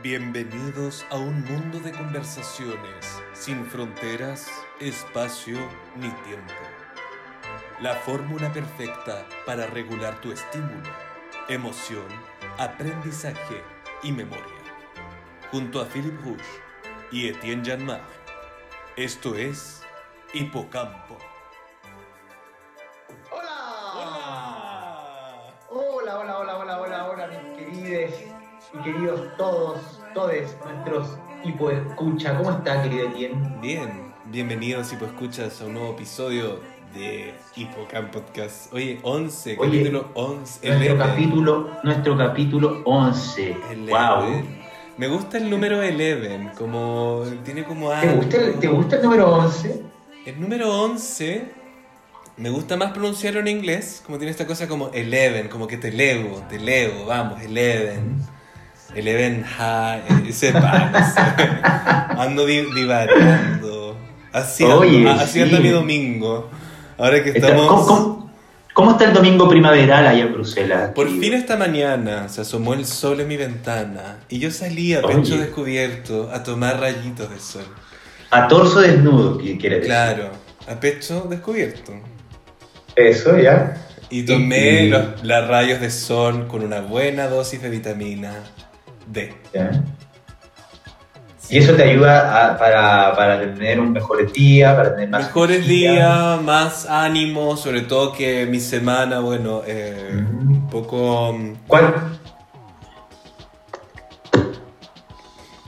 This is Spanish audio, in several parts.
Bienvenidos a un mundo de conversaciones sin fronteras, espacio ni tiempo. La fórmula perfecta para regular tu estímulo, emoción, aprendizaje y memoria. Junto a Philip Rouge y Etienne Janmar. Esto es Hipocampo. Todos, nuestros tipo escucha. ¿Cómo está, querido Etienne? Bien, bienvenidos Hipo Escuchas a un nuevo episodio de Hipocamp Podcast. Oye, 11, Oye, capítulo 11. Nuestro 11. capítulo, nuestro capítulo 11. Eleven. Wow. Me gusta el número 11, como tiene como ¿Te gusta, el, ¿Te gusta el número 11? El número 11 me gusta más pronunciarlo en inglés, como tiene esta cosa como 11, como que te elevo, te elevo, vamos, 11. 11 high, eh, no sé. Ando di- divagando. Así, ando- Oye, así sí. anda mi domingo. Ahora que estamos... ¿Cómo, cómo- cómo está el domingo primaveral allá en Bruselas? Por fin esta mañana se asomó el sol en mi ventana y yo salí a Oye. pecho descubierto a tomar rayitos de sol. A torso desnudo, ¿qué quiere decir? Claro, a pecho descubierto. Eso, ya. Y tomé Y- los, los rayos de sol con una buena dosis de vitamina Ya. Y eso te ayuda a- para, para tener un mejor día, para tener más Mejores días, más ánimo, sobre todo que mi semana, bueno, eh, Mm. un poco... mm, ¿Cuál?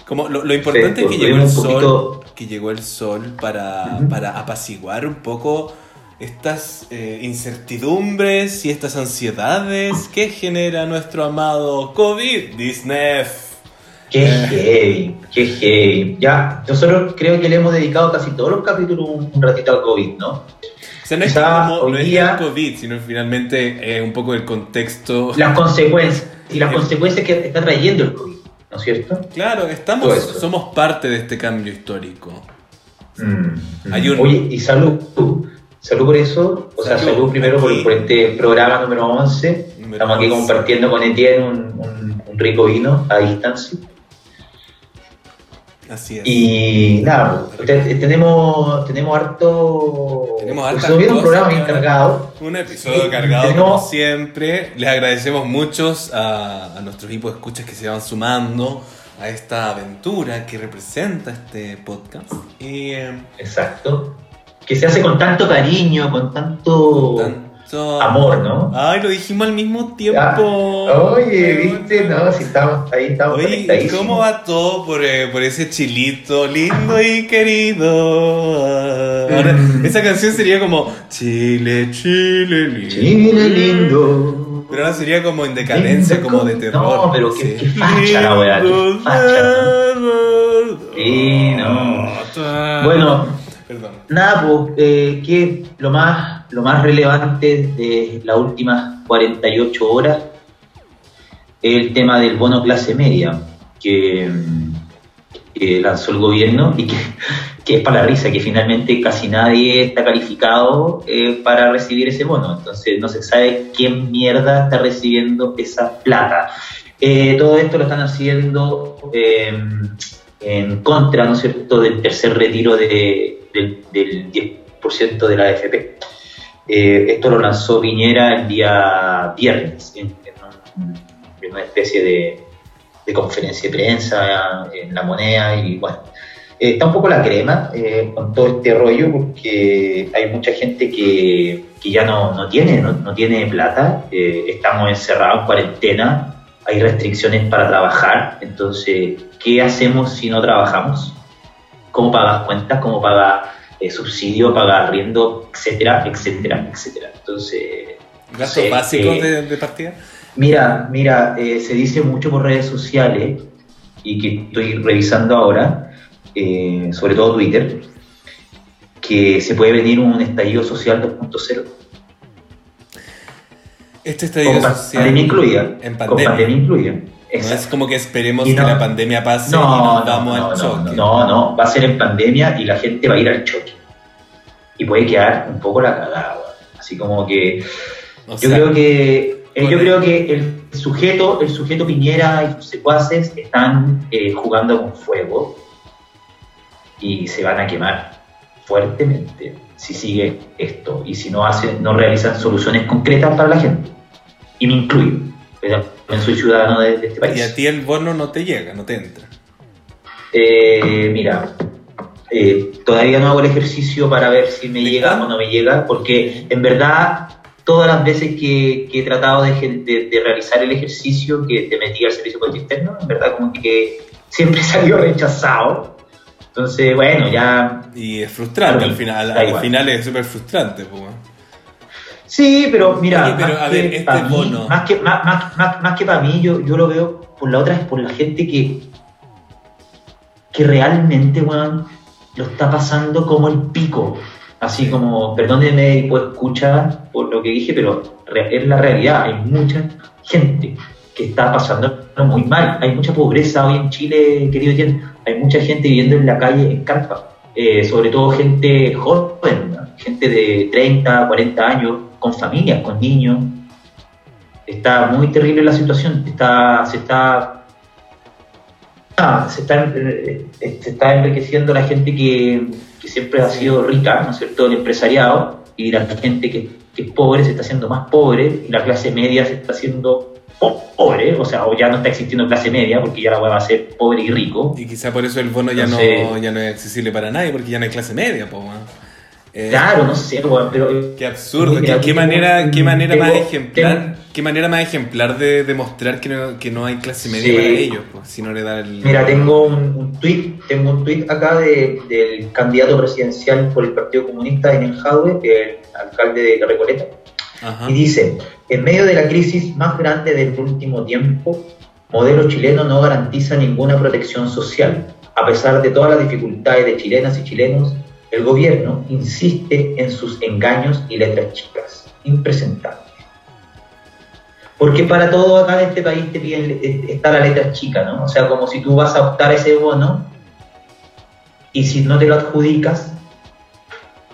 Como lo, lo importante Sí, es que llegó el sol, poquito- que llegó el sol para, para apaciguar un poco estas eh, incertidumbres y estas ansiedades que genera nuestro amado COVID-19. Qué Eh. heavy, qué heavy. Ya, nosotros creo que le hemos dedicado casi todos los capítulos un, ratito al COVID, ¿no? O sea, no es, como, hoy no es día- el COVID, sino finalmente eh, un poco el contexto. Las consecuencias, y las El- consecuencias que está trayendo el COVID, ¿no es cierto? Claro, estamos, somos parte de este cambio histórico. Mm, Hay mm. un- Oye, y salud. Salud por eso, o sea, Salud, primero por, este programa número 11. Número Estamos aquí 11. compartiendo con Etienne un, un- un rico vino a distancia. Así es. Y nada, te- tenemos, tenemos harto. Tenemos viene un programa bien cargado. Un episodio Sí, cargado tenemos- como siempre. Les agradecemos muchos a, a nuestros equipos de escuchas que se van sumando a esta aventura que representa este podcast. Y eh, Exacto. Que se hace con tanto cariño, con tanto tanto amor, ¿no? Ay, lo dijimos al mismo tiempo. Oye, viste, no, si estamos ahí, estamos Oye. ¿cómo va todo por, eh, por ese chilito lindo y querido? Ah, Ahora, Mm. esa canción sería como Chile, Chile, lindo. Chile lindo. Pero ahora sería como en decadencia, como de terror. No, pero qué, sí. qué facha la weá, qué facha. Sí, no. Bueno. Nada, pues, eh, que lo más, lo más relevante de las últimas 48 horas es el tema del bono clase media que, lanzó el gobierno y que, que es para la risa, que finalmente casi nadie está calificado eh, para recibir ese bono. Entonces no se sabe quién mierda está recibiendo esa plata. Eh, todo esto lo están haciendo eh, en contra, ¿no es cierto?, del tercer retiro de- del, del 10% de la AFP. Eh, esto lo lanzó Piñera el día viernes en, en un- en una especie de, de conferencia de prensa en La Moneda y bueno, eh, está un poco la crema eh, con todo este rollo porque hay mucha gente que, que ya no, no tiene, no, no tiene plata, eh, estamos encerrados en cuarentena, hay restricciones para trabajar, entonces, ¿qué hacemos si no trabajamos? ¿Cómo pagas cuentas? ¿Cómo pagas eh, subsidio? ¿Pagas arriendo? Etcétera, etcétera, etcétera. Entonces, ¿Gastos Sí, básicos eh, de, de partida? Mira, mira, eh, se dice mucho por redes sociales y que estoy revisando ahora, sobre todo Twitter, que se puede venir un estallido social 2.0. Este estadio Con social. pandemia incluida. En Con pandemia. pandemia incluida. No es Exacto. como que esperemos Y que no- la pandemia pase y No, nos no, vamos no, al no, choque. no, no, va a ser en pandemia y la gente va a ir al choque. Y puede quedar un poco la cagada. Así como que O yo sea, creo que Eh, yo creo que el sujeto, el sujeto Piñera y sus secuaces están eh, jugando con fuego y se van a quemar fuertemente si sigue esto y si no hacen, no realizan soluciones concretas para la gente. Y me incluyo, yo soy ciudadano de, este país. Y a ti el bono no te llega, no te entra. Eh, mira, eh, todavía no hago el ejercicio para ver si me llega o no me llega, porque en verdad todas las veces que, he tratado de, realizar el ejercicio que te metí al servicio político interno, en verdad como que siempre salió rechazado. Entonces, bueno, ya... Y es frustrante al final, al final es súper frustrante. Pues. Sí, pero mira, más, que este para mí, más, que, más, que para mí, yo, yo lo veo por la otra, es por la gente que, que realmente, bueno, lo está pasando como el pico. Así como, perdónenme y puedo escuchar por lo que dije, pero es la realidad. Hay mucha gente que está pasando muy mal. Hay mucha pobreza hoy en Chile, querido Etienne. Hay mucha gente viviendo en la calle en carpa. Eh, sobre todo gente joven, gente de 30, 40 años, con familias, con niños. Está muy terrible la situación. Está, se está se está, eh, se está enriqueciendo la gente que, que siempre ha sido rica, ¿no es cierto?, el empresariado, y la gente que, es pobre se está haciendo más pobre, y la clase media se está haciendo pobre, o sea, o ya no está existiendo clase media, porque ya la web va a ser pobre y rico. Y quizá por eso el bono ya, no, ya no es accesible para nadie, porque ya no hay clase media, eh, claro, no sé, pero... Qué absurdo, qué, manera, qué manera más ejemplar, qué manera más ejemplar de demostrar que no, que no hay clase media para ellos, pues, si no le da el... Mira, tengo un, un tweet, tengo un tweet acá de, del candidato presidencial por el Partido Comunista en Enjadwe, el alcalde de Recoleta, y dice, en medio de la crisis más grande del último tiempo, modelo chileno no garantiza ninguna protección social, a pesar de todas las dificultades de chilenas y chilenos el gobierno insiste en sus engaños y letras chicas, impresentables. Porque para todo acá en este país te piden, eh, está la letra chica, ¿no? O sea, como si tú vas a optar ese bono y si no te lo adjudicas,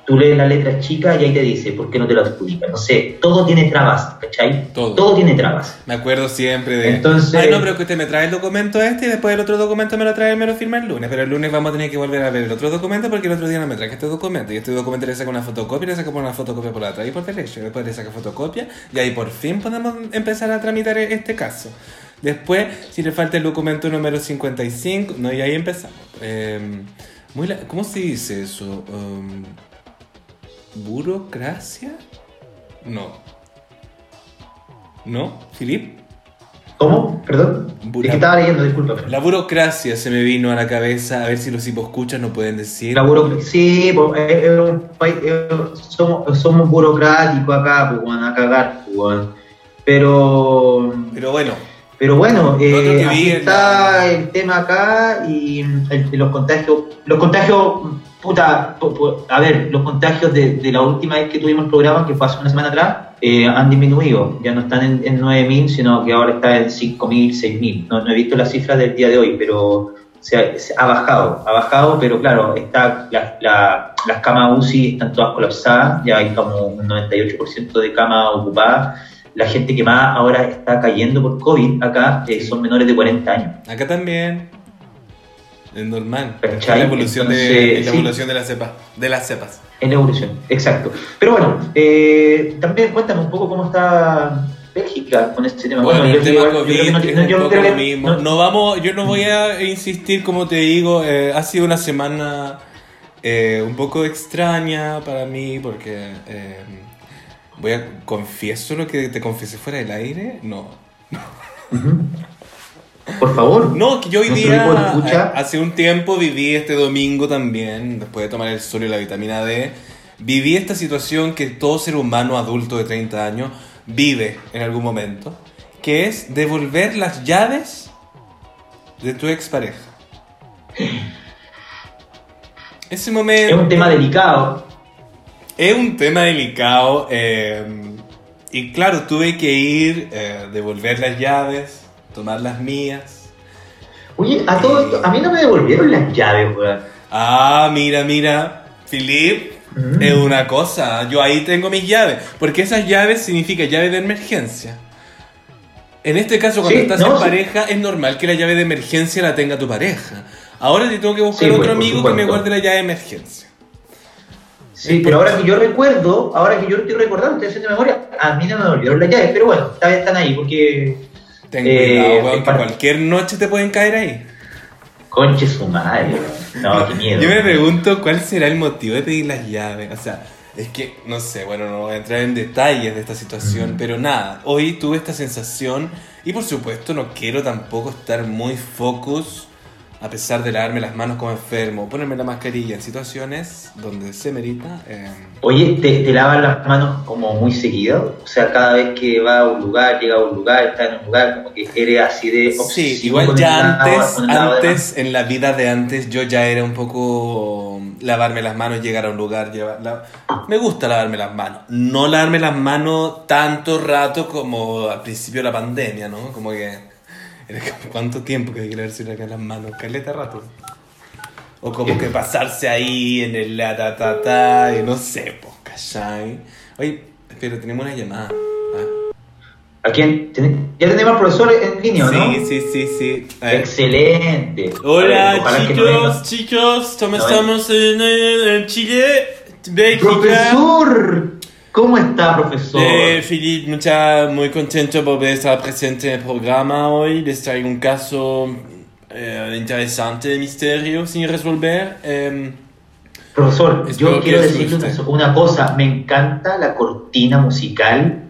tú lees la letra chica y ahí te dice, ¿por qué no te lo adjudica? No sé, todo tiene trabas, ¿cachai? Todo. tiene trabas. Me acuerdo siempre de... Entonces... Ay, no, pero que usted me trae el documento este y después el otro documento me lo trae y me lo firma el lunes, pero el lunes vamos a tener que volver a ver el otro documento porque el otro día no me traje este documento y este documento le saca una fotocopia, le saca una fotocopia por la atrás y por derecho, después le saca fotocopia y ahí por fin podemos empezar a tramitar este caso. Después, si le falta el documento número 55, no, y ahí empezamos. Em, muy ¿Cómo se dice eso? Um, ¿Burocracia? No. ¿No, Filip? ¿Cómo? Perdón. Es que estaba leyendo, disculpa. La burocracia se me vino a la cabeza, a ver si los escuchan no pueden decir. La burocracia, sí, somos, somos burocráticos acá, pues, a cagar, pues, pero... Pero bueno. Pero bueno, eh, está el tema acá y los contagios, los contagios puta, a ver, los contagios de, la última vez que tuvimos el programa, que fue hace una semana atrás, eh, han disminuido. Ya no están en, 9.000, sino que ahora está en 5.000, 6.000. No, no he visto las cifras del día de hoy, pero se ha, bajado. Ha bajado, pero claro, está las camas UCI están todas colapsadas, ya hay como un 98% de camas ocupadas. La gente que más ahora está cayendo por COVID acá eh, son menores de 40 años. Acá también. Es normal. Es la evolución, de, la evolución de, las cepas, de las cepas. En evolución, exacto. Pero bueno, eh, también cuéntame un poco cómo está Bélgica con este tema. Bueno, el tema COVID no, vamos, yo no voy a insistir, como te digo, eh, ha sido una semana eh, un poco extraña para mí porque voy a confieso lo que te confesé fuera del aire, no. Por favor. No, que yo hoy día, hace un tiempo viví este domingo también, después de tomar el sol y la vitamina D, viví esta situación que todo ser humano adulto de 30 años vive en algún momento, que es devolver las llaves de tu expareja. Ese momento... Es un tema delicado. Es un tema delicado. Eh, y claro, tuve que ir, eh, devolver las llaves tomar las mías. Oye, a todo esto, a mí no me devolvieron las llaves, weón. Ah, mira, mira, Philip, es una cosa, yo ahí tengo mis llaves, porque esas llaves significan llaves de emergencia. En este caso, cuando Sí, estás no, en sí. pareja, es normal que la llave de emergencia la tenga tu pareja. Ahora te tengo que buscar Sí, pues, otro por amigo que me guarde la llave de emergencia. Sí, pero ahora que yo recuerdo, ahora que yo estoy recordando, estoy haciendo memoria, a mí no me olvidaron las llaves, pero bueno, esta vez están ahí porque. Ten Eh, cuidado, que cualquier noche te pueden caer ahí. Conche su madre, no, qué miedo. Yo me pregunto cuál será el motivo de pedir las llaves. O sea, es que, no sé, bueno, no voy a entrar en detalles de esta situación, Mm. pero nada, hoy tuve esta sensación y por supuesto no quiero tampoco estar muy focus a pesar de lavarme las manos como enfermo, ponerme la mascarilla en situaciones donde se merita. eh, Oye, ¿te, te lavas las manos como muy seguido? O sea, cada vez que va a un lugar, llega a un lugar, está en un lugar, como que eres así de Sí, igual ya antes, antes, en la vida de antes, yo ya era un poco lavarme las manos, llegar a un lugar, llevar la- me gusta lavarme las manos. No lavarme las manos tanto rato como al principio de la pandemia, ¿no? Como que era como, ¿cuánto tiempo que hay que lavarse las manos? Caleta rato. O como que pasarse ahí en el la ta ta ta y no sé, pues, ¿cachai? Oye, espera, tenemos una llamada. ¿A quién? ¿Ten- ¿Ya tenemos al profesor en línea, o no? Sí, sí, sí, sí. Excelente. Hola ojalá no chicos, chicos, ¿cómo No, estamos en, en Chile? Bélgica. Profesor, ¿cómo está, profesor? Eh, Philippe, mucha, muy contento por estar presente en el programa hoy. Les traigo un caso eh, interesante de misterio sin resolver. Em, Profesor, yo quiero decirle una cosa. Me encanta la cortina musical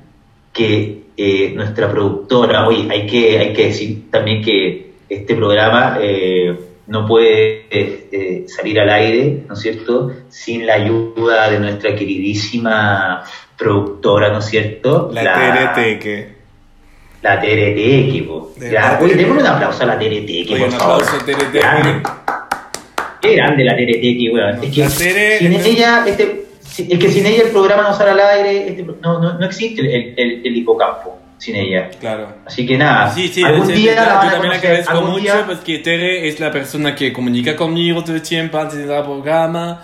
que eh, nuestra productora, oye, hay que, hay que decir también que este programa eh, no puede eh, eh, salir al aire, ¿no es cierto?, sin la ayuda de nuestra queridísima productora, ¿no es cierto? la TRT que... La TRT, po. Ya, la oye, TRT. démosle un aplauso a la TRT, por un favor. aplauso, TRT. Grande. Qué grande la TRT, weón. Es que La Tere- sin ella, este, si- es que sin ella el programa no sale al aire, este, no, no, no existe el, el, el hipocampo sin ella. Claro. Así que nada, Sí, sí, algún es día verdad, la van yo también conocer, agradezco mucho día- porque Tere es la persona que comunica conmigo todo el tiempo antes de entrar al programa.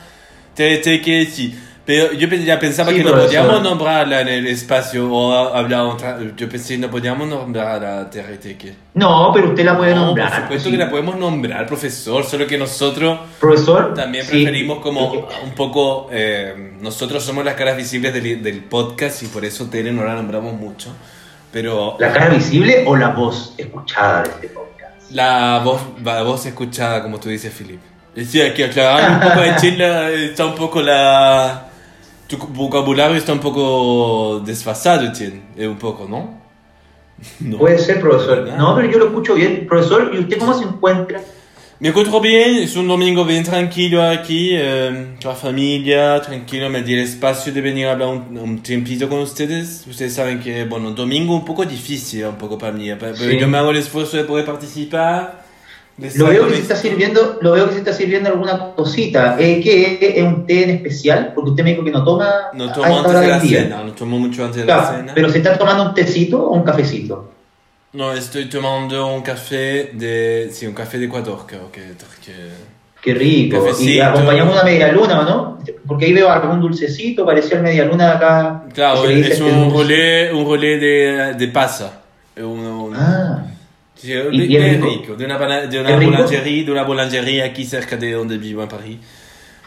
Tere, Tere que sí. Pero yo ya pensaba Sí, que no podíamos nombrarla en el espacio o hablar otra. Yo pensé que no podíamos nombrar a Tere Teque. No, pero usted la puede No, nombrar. por supuesto sí. que la podemos nombrar, profesor, solo que nosotros Profesor. también sí. preferimos como Eh, un poco... eh, nosotros somos las caras visibles del, del podcast y por eso Tere no la nombramos mucho. Pero ¿La cara visible o la voz escuchada de este podcast? La voz, la voz escuchada, como tú dices, Philip. Decía que aclarar un poco de Chile está un poco la. Tu vocabulario está un poco desfasado, Chen. eh, Un poco, ¿no? No. Puede ser, profesor. No, pero yo lo escucho bien. Profesor, ¿y usted cómo se encuentra? Me encuentro bien, es un domingo bien tranquilo aquí, eh, con la familia, tranquilo, me di el espacio de venir a hablar un, un tiempito con ustedes. Ustedes saben que, bueno, domingo un poco difícil, un poco para mí, pero Sí. yo me hago el esfuerzo de poder participar. de Lo veo que se está sirviendo, lo veo que se está sirviendo alguna cosita. Eh, ¿Qué es un té en especial? Porque usted me dijo que no toma. No tomo antes de la día. cena, no tomo mucho antes de Claro, la cena. pero se está tomando un tecito o un cafecito. No, estoy tomando un café de... Sí, un café de Ecuador, creo que... que- Qué rico. Y Cafecito. acompañamos una media luna, ¿o no? Porque ahí veo algún dulcecito, parecía el media luna de acá. Claro, es un rolé, un rolé de, de pasa. Un, un- Ah, sí, ¿y de, de rico? de una, de una boulangerie, de una boulangerie aquí cerca de donde vivo en París.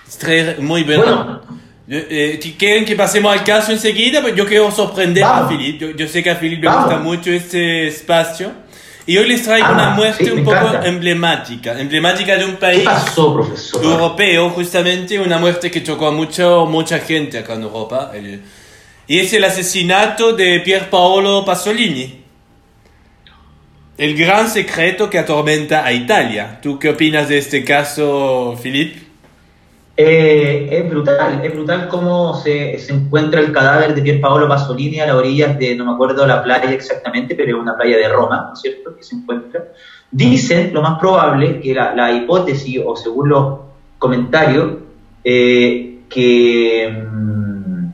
Es très- muy bueno. bueno, eh, si ¿Quieren que pasemos al caso enseguida? Pues yo quiero sorprender a Vamos. Philip. Yo, yo sé que a Philip le gusta mucho este espacio. Y hoy les traigo Ah, una muerte sí, un poco encanta. emblemática. Emblemática de un ¿qué país pasó, europeo, justamente. Una muerte que tocó a mucho, mucha gente acá en Europa. El- y es el asesinato de Pier Paolo Pasolini. El gran secreto que atormenta a Italia. ¿Tú qué opinas de este caso, Philip? Eh, es brutal, es brutal cómo se, se encuentra el cadáver de Pier Paolo Pasolini a las orillas de, no me acuerdo la playa exactamente, pero es una playa de Roma, ¿no es cierto?, que se encuentra. Dicen, lo más probable, que la, la hipótesis, o según los comentarios, eh, que mm,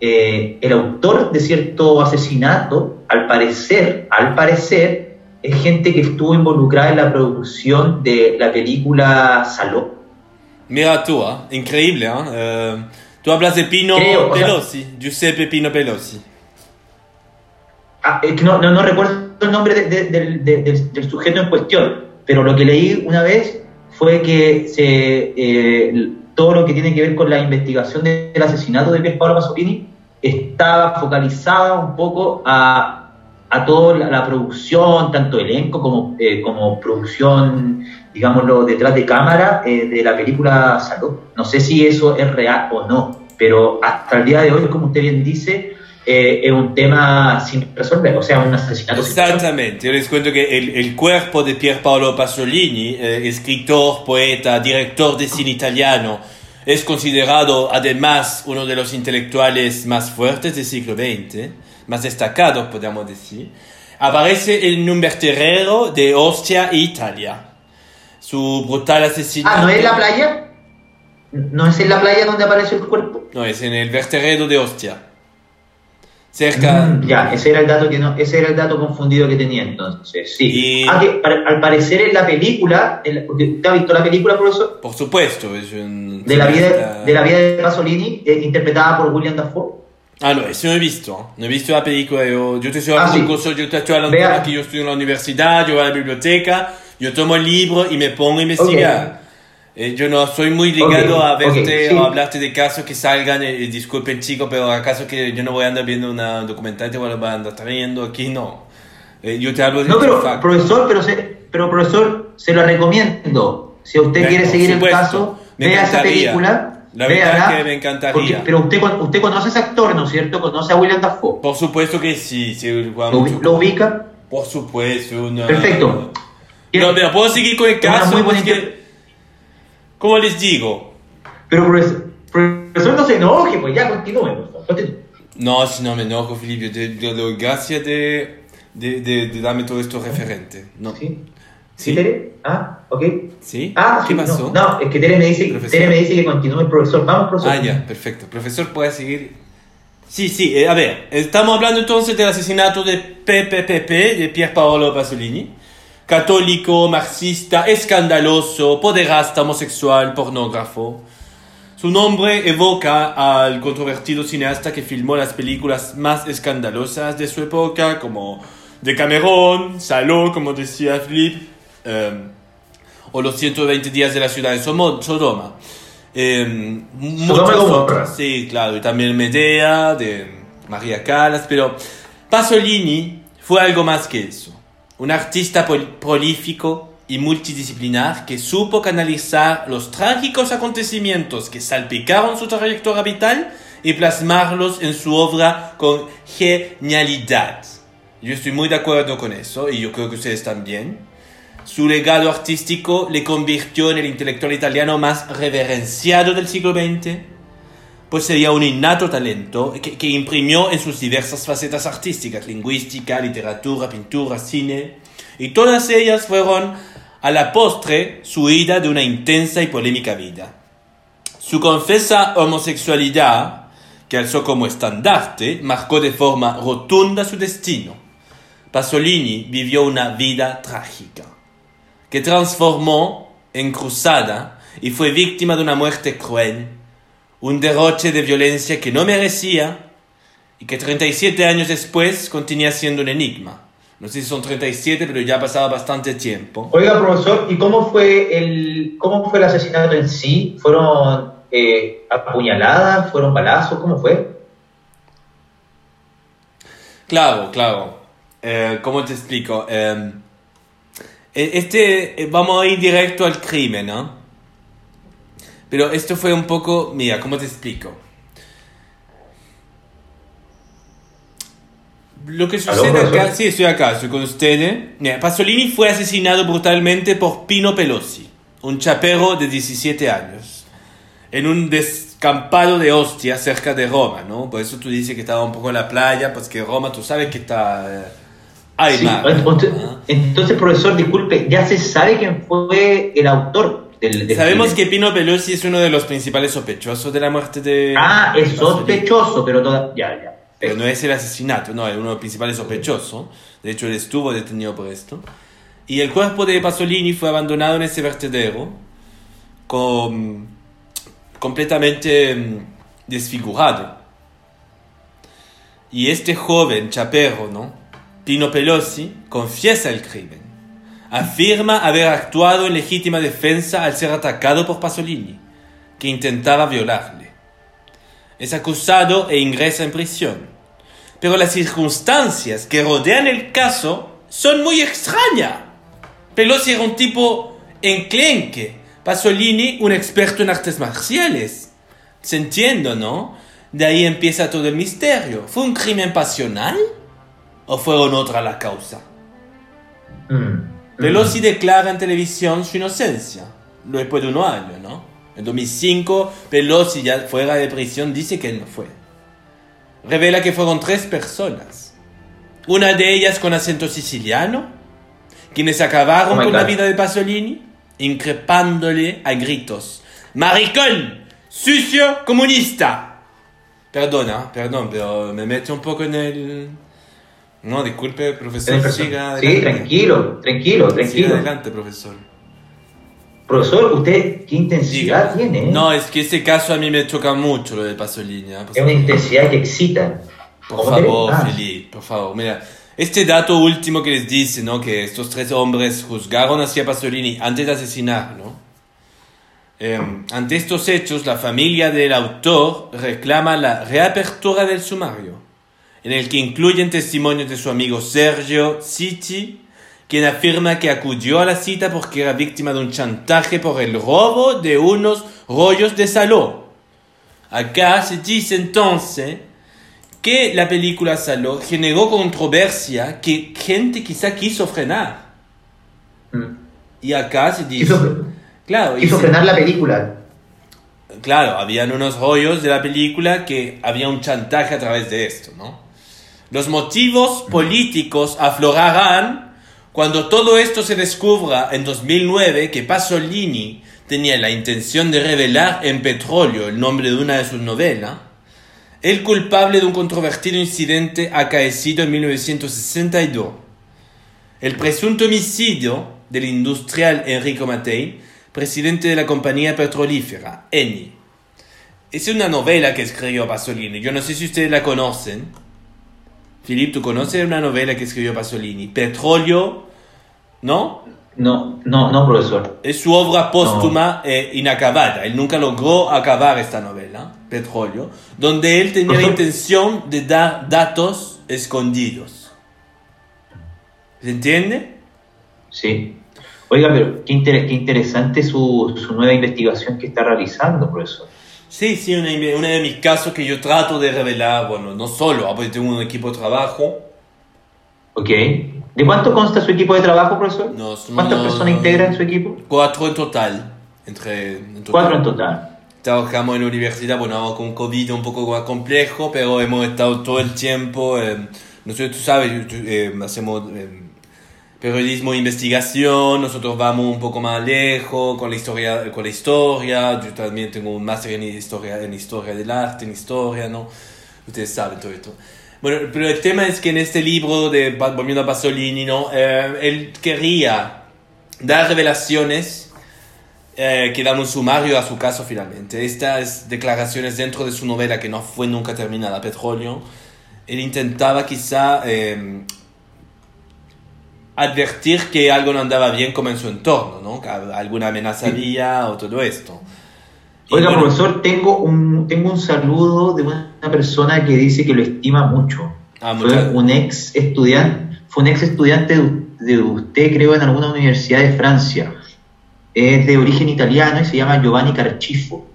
eh, el autor de cierto asesinato, al parecer, al parecer, es gente que estuvo involucrada en la producción de la película Saló. Mira tú, ¿ah? increíble. ¿ah? Eh, tú hablas de Pino Creo, o sea- Pelosi, Giuseppe Pino Pelosi. Ah, es que no, no, no recuerdo el nombre de- de- del- de- del, del sujeto en cuestión, pero lo que leí una vez fue que se, eh, todo lo que tiene que ver con la investigación del asesinato de Pier Paolo Pasolini estaba focalizada un poco a, a toda la, la producción, tanto elenco como, eh, como producción, digámoslo, detrás de cámara eh, de la película Salud. No sé si eso es real o no, pero hasta el día de hoy, como usted bien dice, eh, es un tema sin resolver, o sea, un asesinato. Exactamente, yo les cuento que el, el cuerpo de Pier Paolo Pasolini, eh, escritor, poeta, director de cine italiano, es considerado además uno de los intelectuales más fuertes del siglo XX, más destacados, podríamos decir. Aparece en un vertedero de Ostia, Italia. Su brutal asesinato. Ah, ¿no es la playa? ¿No es en la playa donde aparece el cuerpo? No, es en el vertedero de Ostia. Cerca. Mm, ya, ese era el dato que no, ese era el dato confundido que tenía entonces, sí. Y- Ah, que al parecer en la película, en la- porque ¿usted ha visto la película, profesor? Por supuesto, es un. De la vida, de la vida de Pasolini, eh, interpretada por William Dafoe. Ah, no, eso no he visto. No he visto la película. Yo, yo te estoy Ah, hablando sí. incluso, yo te estoy hablando Vea. que yo estoy en la universidad, yo voy a la biblioteca, yo tomo el libro y me pongo a investigar. Eh, yo no soy muy ligado Ok, a verte ok, sí. o hablarte de casos que salgan. eh, disculpen, chicos, pero acaso que yo no voy a andar viendo una documental, te voy a andar trayendo aquí, no. Eh, yo te hablo de No, pero fact. profesor, pero, se, pero profesor, se lo recomiendo. Si usted Bueno, quiere seguir el supuesto. caso, Me vea esa película. La verdad véala, que me encantaría. porque- pero usted, usted conoce a ese actor, ¿no es cierto? Conoce a William Dafoe. Por supuesto que sí, sí, ¿Lo, lo ubica? Por supuesto. una- Perfecto. No, pero puedo seguir con el caso. muy porque, inter- ¿Cómo les digo? Pero profesor, profesor, no se enoje, pues ya continúe, por favor. Continúe. No, si no me enojo, Felipe, yo te, te doy gracias de, de, de, de darme todo esto referente. No. ¿Sí? ¿Sí? ¿Sí, Tere? Ah, ok. ¿Sí? Ah, ¿Qué sí, pasó? No, no, es que Tere me dice. Tere me dice que continúe el profesor. Vamos, profesor. Ah, ya, perfecto. Profesor, puede seguir. Sí, sí, eh, a ver, estamos hablando entonces del asesinato de PPPP, de Pier Paolo Pasolini. Católico, marxista, escandaloso, poderasta, homosexual, pornógrafo. Su nombre evoca al controvertido cineasta que filmó las películas más escandalosas de su época, como Decamerón, Saló, como decía Flip, eh, o Los 120 días de la ciudad de Sodoma. Eh, muchas Sodoma y Gomorra. otras, sí, claro, y también Medea, de María Callas, pero Pasolini fue algo más que eso. Un artista prolífico y multidisciplinar que supo canalizar los trágicos acontecimientos que salpicaron su trayectoria vital y plasmarlos en su obra con genialidad. Yo estoy muy de acuerdo con eso y yo creo que ustedes también. Su legado artístico le convirtió en el intelectual italiano más reverenciado del siglo XX. Poseía un innato talento que, que imprimió en sus diversas facetas artísticas, lingüística, literatura, pintura, cine, y todas ellas fueron a la postre su huida de una intensa y polémica vida. Su confesa homosexualidad, que alzó como estandarte, marcó de forma rotunda su destino. Pasolini vivió una vida trágica, que transformó en cruzada y fue víctima de una muerte cruel, un derroche de violencia que no merecía y que 37 años después continúa siendo un enigma. No sé si son 37, pero ya ha pasado bastante tiempo. Oiga, profesor, ¿y cómo fue el, cómo fue el asesinato en sí? ¿Fueron eh, apuñaladas? ¿Fueron balazos? ¿Cómo fue? Claro, claro. Eh, ¿Cómo te explico? Eh, este, eh, vamos a ir directo al crimen, ¿no? Pero esto fue un poco, mira, ¿cómo te explico? Lo que ¿Aló, sucede acá, sí, estoy acá, estoy con ustedes. Mira, Pasolini fue asesinado brutalmente por Pino Pelosi, un chapero de 17 años, en un descampado de Ostia cerca de Roma, ¿no? Por eso tú dices que estaba un poco en la playa, pues que Roma, tú sabes que está... eh, hay Sí, mar, entonces, ¿no? entonces, profesor, disculpe, ya se sabe quién fue el autor del, del Sabemos que. Pino Pelosi es uno de los principales sospechosos de la muerte de... Ah, es sospechoso, pero toda... Ya, ya. Pero no es el asesinato, no, es uno de los principales sospechosos. De hecho, él estuvo detenido por esto. Y el cuerpo de Pasolini fue abandonado en ese vertedero con, completamente mm, desfigurado. Y este joven chapero, ¿no? Tino Pelosi confiesa el crimen. Afirma haber actuado en legítima defensa al ser atacado por Pasolini, que intentaba violarle. Es acusado e ingresa en prisión. Pero las circunstancias que rodean el caso son muy extrañas. Pelosi era un tipo enclenque, Pasolini un experto en artes marciales. Se ¿no? De ahí empieza todo el misterio. ¿Fue un crimen pasional? ¿O fueron otra la causa? Mm. Pelosi declara en televisión su inocencia, después de unos años, ¿no? En 2005, Pelosi, ya fuera de prisión, dice que él no fue. Revela que fueron tres personas. Una de ellas con acento siciliano, quienes acabaron Oh con la God. vida de Pasolini, increpándole a gritos. ¡Maricón! ¡Sucio comunista! Perdona, perdón, pero me meto un poco en el... No, disculpe, profesor, razón. siga Sí, adelante. tranquilo, tranquilo, Siga tranquilo. adelante, profesor. Profesor, usted qué intensidad Diga. tiene. ¿eh? No, es que este caso a mí me choca mucho lo de Pasolini. ¿eh? Es una intensidad que excita. Por ¿Cómo querés favor? Felipe, por favor. Mira, este dato último que les dice, ¿no? Que estos tres hombres juzgaron hacia Pasolini antes de asesinarlo. Eh, ante estos hechos, la familia del autor reclama la reapertura del sumario, en el que incluyen testimonios de su amigo Sergio Citti, quien afirma que acudió a la cita porque era víctima de un chantaje por el robo de unos rollos de saló. Acá se dice entonces que la película Saló generó controversia que gente quizá quiso frenar. Mm. Y acá se dice... Quiso, claro, quiso frenar la película. Claro, habían unos rollos de la película que había un chantaje a través de esto, ¿no? Los motivos políticos aflorarán cuando todo esto se descubra en 2009 que Pasolini tenía la intención de revelar en Petróleo el nombre de una de sus novelas, el culpable de un controvertido incidente acaecido en 1962. El presunto homicidio del industrial Enrico Mattei, presidente de la compañía petrolífera Eni. Es una novela que escribió Pasolini. Yo no sé si ustedes la conocen. Philip, ¿tú conoces una novela que escribió Pasolini? Petróleo, ¿no? No, no, no, profesor. Es su obra póstuma eh, inacabada. Él nunca logró acabar esta novela, Petróleo, donde él tenía la intención de dar datos escondidos. ¿Se entiende? Sí. Oiga, pero qué, inter- qué interesante su, su nueva investigación que está realizando, profesor. Sí, sí, uno de uno de mis casos que yo trato de revelar, bueno, no solo, ah, porque tengo un equipo de trabajo. ¿Ok? ¿De cuánto consta su equipo de trabajo, profesor? No, ¿Cuántas personas integran su equipo? Cuatro en total. Entre, en total. Cuatro en total. Trabajamos en la universidad, bueno, ahora con COVID un poco más complejo, pero hemos estado todo el tiempo, eh, nosotros, tú sabes, eh, hacemos eh, periodismo de investigación, nosotros vamos un poco más lejos con la historia, con la historia, yo también tengo un máster en historia, en historia del arte, en historia, ¿no? Ustedes saben todo esto. Bueno, pero el tema es que en este libro de Volviendo a Pasolini, ¿no? Eh, él quería dar revelaciones eh, que dan un sumario a su caso finalmente. Estas declaraciones dentro de su novela que no fue nunca terminada, Petróleo, él intentaba quizá eh, advertir que algo no andaba bien como en su entorno, ¿no? Que alguna amenaza había o todo esto. Y Oiga, bueno, profesor, tengo un, tengo un saludo de una persona que dice que lo estima mucho. Ah, fue muchas- un ex estudiante, fue un ex estudiante de, usted, creo, en alguna universidad de Francia. Es de origen italiano y se llama Giovanni Carchifo.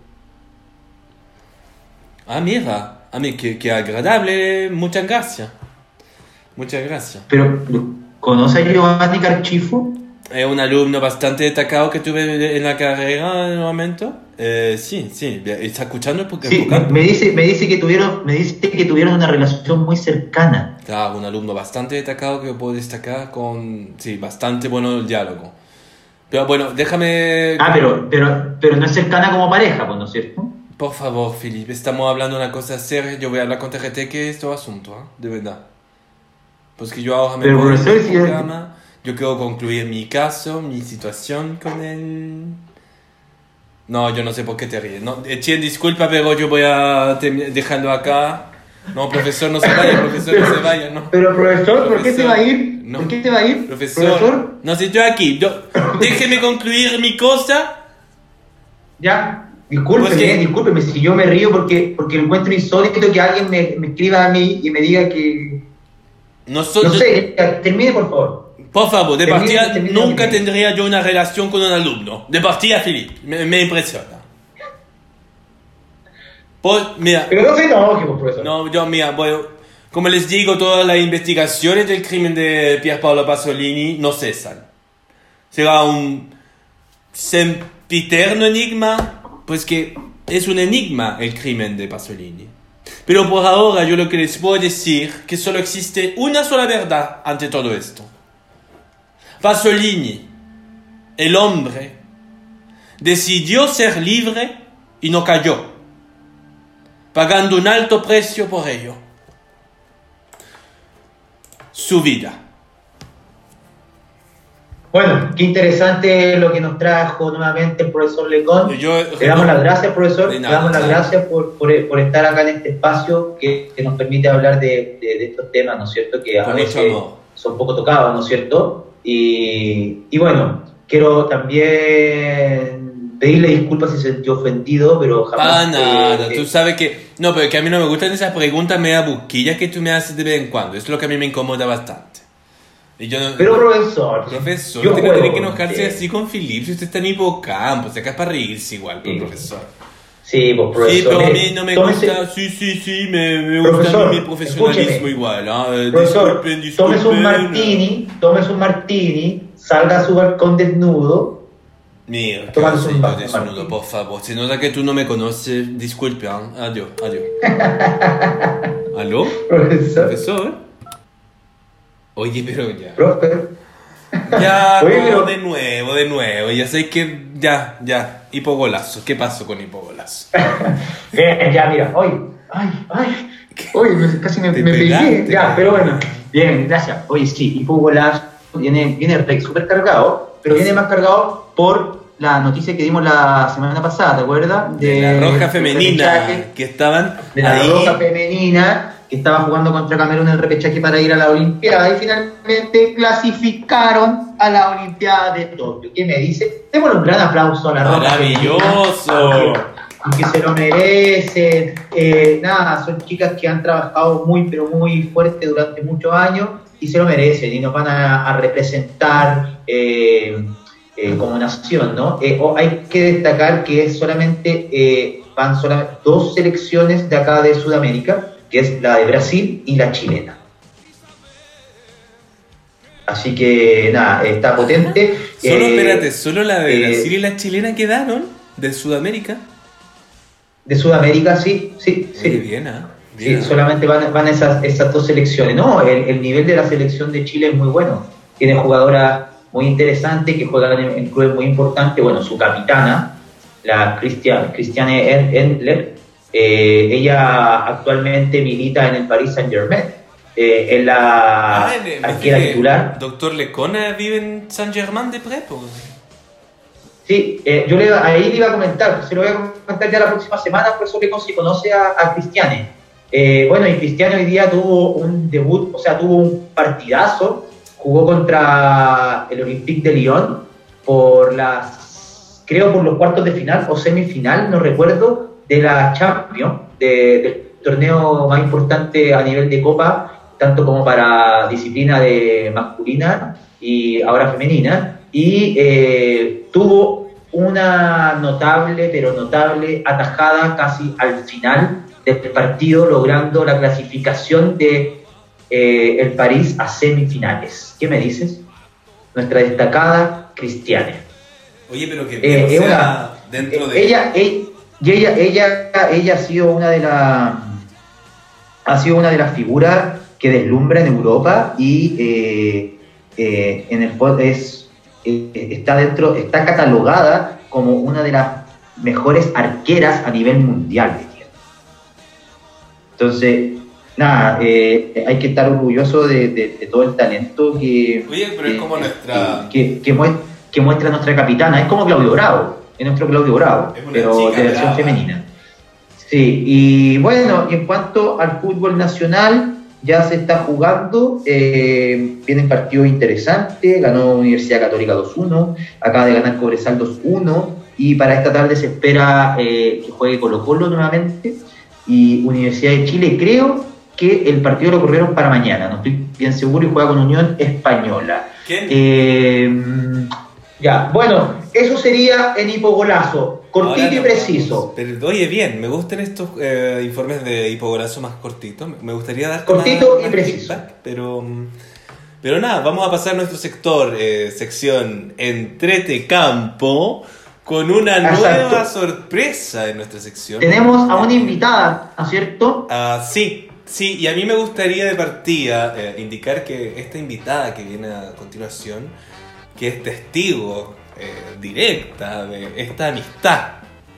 Ah, mira, a mí qué, qué agradable, muchas gracias. Muchas gracias. Pero, ¿lo- ¿conoce a Giovanni Carchifo? Es un alumno bastante destacado que tuve en la carrera en un momento. Eh, sí, sí, está escuchando porque Sí, me, dice, me dice que tuvieron, me dice que tuvieron una relación muy cercana. Claro, un alumno bastante destacado que puedo destacar con, sí, bastante bueno el diálogo. Pero bueno, déjame, Ah, pero, pero, pero no es cercana como pareja, pues, ¿no es cierto? por favor, Felipe, estamos hablando de una cosa seria, yo voy a hablar con TGT que es todo asunto, ¿ah? de verdad. Pues que yo ahora me Pero, profesor, si- programa, yo quiero concluir mi caso, mi situación con él. No, yo no sé por qué te ríes. No, Etienne, disculpa, pero yo voy a dejarlo acá. No, profesor, no se vaya, profesor, no se vaya, no. Pero profesor, ¿por qué se Profesor, va a ir? no. ¿Por qué se va a ir? Profesor, no sé, yo aquí, yo, déjeme concluir mi cosa. Ya, discúlpeme, Pues que- discúlpeme si yo me río porque, porque encuentro insólito que alguien me, me escriba a mí y me diga que... No Nosotros, sé, ya, termine por favor. por favor, de partida, termina nunca bien. tendría yo una relación con un alumno. De partida, Felipe, me, me impresiona. Pues, mira, Pero no se enoje, profesor. No, yo, mira, bueno, como les digo, todas las investigaciones del crimen de Pier Paolo Pasolini no cesan. Será un sempiterno enigma, pues que es un enigma el crimen de Pasolini. Pero por ahora yo lo que les puedo decir que solo existe una sola verdad ante todo esto. Pasolini, el hombre, decidió ser libre y no cayó pagando un alto precio por ello. Su vida. Bueno, qué interesante lo que nos trajo nuevamente el profesor Lecón. Yo- Le damos las gracias, profesor. Le damos las gracias por, por, por estar acá en este espacio que, que nos permite hablar de, de- de estos temas, ¿no es cierto? Que a veces son poco tocados, ¿no es cierto? Y, y bueno, quiero también pedirle disculpas si se sintió ofendido, pero jamás... Para nada, eh, tú sabes que... No, pero que a mí no me gustan esas preguntas media buquillas que tú me haces de vez en cuando. Es lo que a mí me incomoda bastante. Y yo no... Pero profesor, Profesor, yo usted no tiene que enojarse así con Philip, si usted está en hipocampo, se acá es para reírse igual, pero Sí. profesor. Sí, pues profesor. Sí, pero a mire, mí no me tómese- gusta, sí, sí, sí, me, me gusta mi profesionalismo igual. ¿ah? Eh, Profesor, disculpen, tomes disculpen. un martini, tomes un martini, salga a su balcón desnudo. Mira, Toma un desnudo, por favor. Se nota que tú no me conoces. Disculpe, ¿ah? adiós, adiós. ¿Aló? Profesor. ¿Profesor? Oye, pero ya. Ya, Oye, no, pero- de nuevo, de nuevo. Ya sé que. Ya, ya. Hipogolazo. ¿Qué pasó con hipogolazo? Bien, ya, mira, hoy. Ay, ay. Hoy me- casi me, me pegué. Ya, pero bueno. Bien, gracias. Oye, sí, Hipo Golazo viene, viene súper cargado, pero viene más cargado por la noticia que dimos la semana pasada, ¿te acuerdas? De la roja femenina. Que estaban de la ahí. roja femenina que estaba jugando contra Camerún en el repechaje para ir a la Olimpiada y finalmente clasificaron a la Olimpiada de Tokio. ¿Qué me dice? Démosle un gran aplauso a la roja. Maravilloso. Aunque se lo merecen. Eh, nada, son chicas que han trabajado muy, pero muy fuerte durante muchos años y se lo merecen y nos van a, a representar. eh, eh, como nación, ¿no? Eh, hay que destacar que es solamente eh, van solamente dos selecciones de acá de Sudamérica, que es la de Brasil y la chilena. Así que nada, está potente. Solo, Eh, espérate, solo la de eh, Brasil y la chilena quedaron de Sudamérica. De Sudamérica, sí, sí, Sí, bien, ¿ah? Sí, Bien, ¿ah? solamente van, van esas, esas dos selecciones. No, el, el nivel de la selección de Chile es muy bueno. Tiene jugadoras muy interesantes que juegan en, en clubes muy importantes. Bueno, su capitana, la En- Endler, eh, ella actualmente milita en el Paris Saint Germain. Eh, es la Ah, arquera titular. Doctor Lecona vive en San Germán de Prepo. Sí, eh, yo le, ahí le iba a comentar, se lo voy a comentar ya la próxima semana, por eso que se conoce a, a Cristiane. Eh, bueno, y Cristiane hoy día tuvo un debut, o sea, tuvo un partidazo, jugó contra el Olympique de Lyon por las, creo por los cuartos de final o semifinal, no recuerdo, de la Champions, de- del torneo más importante a nivel de Copa, tanto como para disciplina de masculina y ahora femenina, y eh, tuvo una notable, pero notable atajada casi al final del partido, logrando la clasificación de eh, el París a semifinales. ¿Qué me dices? Nuestra destacada Cristiane. Oye, pero que Eh, o es sea, una- dentro eh, de... ella, ella, y ella, ella, ella ha sido una de las ha sido una de las figuras que deslumbra en Europa y eh, eh, en el es eh, está dentro está catalogada como una de las mejores arqueras a nivel mundial. Entonces, nada, eh, hay que estar orgulloso de, de- de todo el talento que, Oye, pero es que- como nuestra... que, que mue- que muestra nuestra capitana. Es como Claudio Bravo, es nuestro Claudio Bravo, pero de versión brava. femenina. Sí, y bueno, en cuanto al fútbol nacional, ya se está jugando, eh, vienen partidos interesantes, ganó Universidad Católica 2-1, acaba de ganar Cobresal 2-1, y para esta tarde se espera eh, que juegue Colo Colo nuevamente, y Universidad de Chile, creo que el partido lo corrieron para mañana, no estoy bien seguro, y juega con Unión Española. Eh, ya, bueno, eso sería en hipogolazo, cortito y preciso. Pero, oye, bien, me gustan estos eh, informes de hipogolazo más cortitos. Me gustaría dar cortito y preciso. pero, pero nada, vamos a pasar a nuestro sector, eh, sección Entrete Campo, con una nueva sorpresa en nuestra sección. Tenemos a una invitada, ¿no es cierto? Ah, sí, sí, y a mí me gustaría de partida eh, indicar que esta invitada que viene a continuación que es testigo eh, directa de esta amistad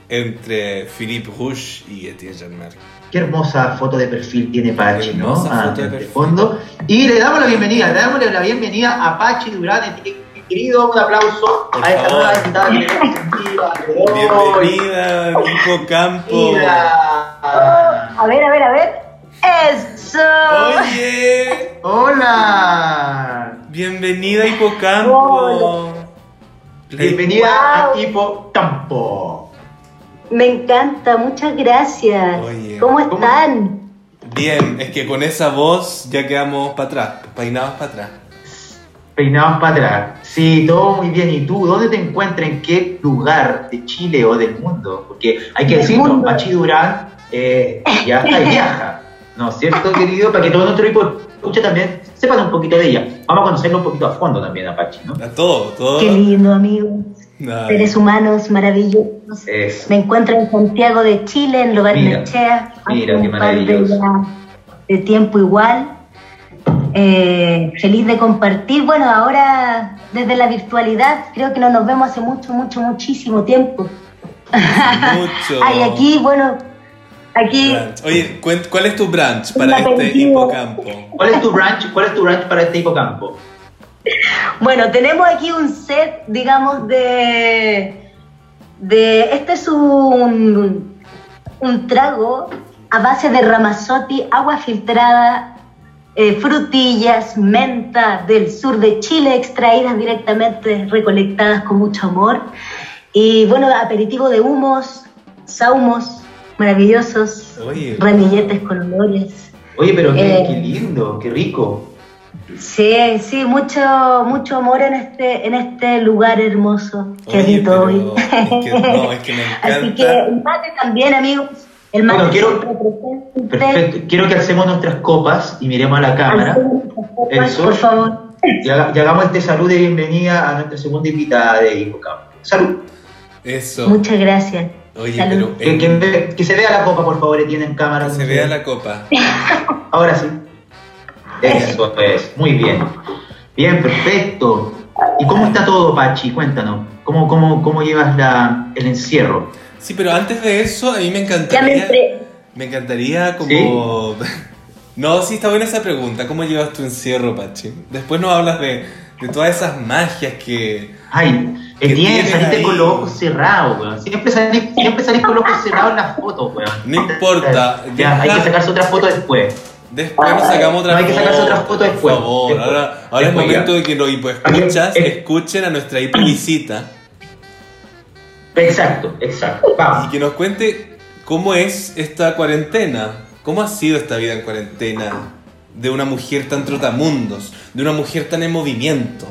entre Philippe Rouge y Etienne Janmer. Qué hermosa foto de perfil tiene Pachi, ¿no? Ah, de fondo. Y le damos la bienvenida, le damos la bienvenida a Pachi Durán, querido, un aplauso a esta nueva invitada que Bienvenida, Nico Campo. a ver, a ver, a ver. ¡Eso! ¡Oye! ¡Hola! Bienvenida Hipocampo. Bienvenida a Hipocampo. Me encanta, muchas gracias. Oye, ¿Cómo están? Bien, es que con esa voz ya quedamos para atrás, peinados para atrás. Peinados para atrás. Sí, todo muy bien. ¿Y tú dónde te encuentras? ¿En qué lugar de Chile o del mundo? Porque hay que decirlo, Pachi Durán eh, ya está viaja. ¿No es cierto, querido? Para que todo nuestro equipo escuche también, sepan un poquito de ella. Vamos a conocerlo un poquito a fondo también, Apache, ¿no? A todo, todo. Qué lindo, amigos. Seres humanos maravillosos. Me encuentro en Santiago de Chile, en Lugar Mira, mira qué maravilloso. De, tiempo igual. Eh, feliz de compartir. Bueno, ahora desde la virtualidad, creo que no nos vemos hace mucho, mucho, muchísimo tiempo. Mucho. Ay, aquí, bueno, Aquí. Oye, ¿cuál es tu branch para este hipocampo? ¿Cuál es tu branch? ¿Cuál es tu branch para este hipocampo? Bueno, tenemos aquí un set, digamos, de. de este es un, un trago a base de ramazotti, agua filtrada, eh, frutillas, menta del sur de Chile, extraídas directamente, recolectadas con mucho amor. Y bueno, aperitivo de humos, saumos, maravillosos, ramilletes con olores. Oye, pero qué, eh, lindo, qué rico. Sí, sí, mucho, mucho amor en este, en este lugar hermoso que habito hoy. no, es que me encanta. Así que el mate también, amigos. El mate bueno, quiero, perfecto. quiero que alcemos nuestras copas y miremos a la cámara. Eso. Por favor. Y, hagamos este saludo de bienvenida a nuestra segunda invitada de Hipocampo. Salud. Eso. Muchas gracias. Oye, pero. Que, se vea la copa, por favor, tiene en cámara. Que se vea la copa. Ahora sí. Eso es, muy bien. Bien, perfecto. ¿Y cómo está todo, Pachi? Cuéntanos. ¿Cómo, cómo, cómo llevas la, el encierro? Sí, pero antes de eso, a mí me encantaría. Me, encantaría como. no, sí, está buena esa pregunta. ¿Cómo llevas tu encierro, Pachi? Después nos hablas de, de todas esas magias que. Ay, Etienne, saliste con los ojos cerrados, weón. Siempre salís, siempre salís con los ojos cerrados en las fotos, weón. No importa. Ya, hay que sacarse otra foto después. Después nos sacamos otra no, hay que sacarse otra foto después. Por favor, ahora, ahora es momento de que los hipoescuchas escuchen a nuestra hipovisita. Exacto, exacto. Vamos. Y que nos cuente cómo es esta cuarentena. ¿Cómo ha sido esta vida en cuarentena de una mujer tan trotamundos, de una mujer tan en movimiento?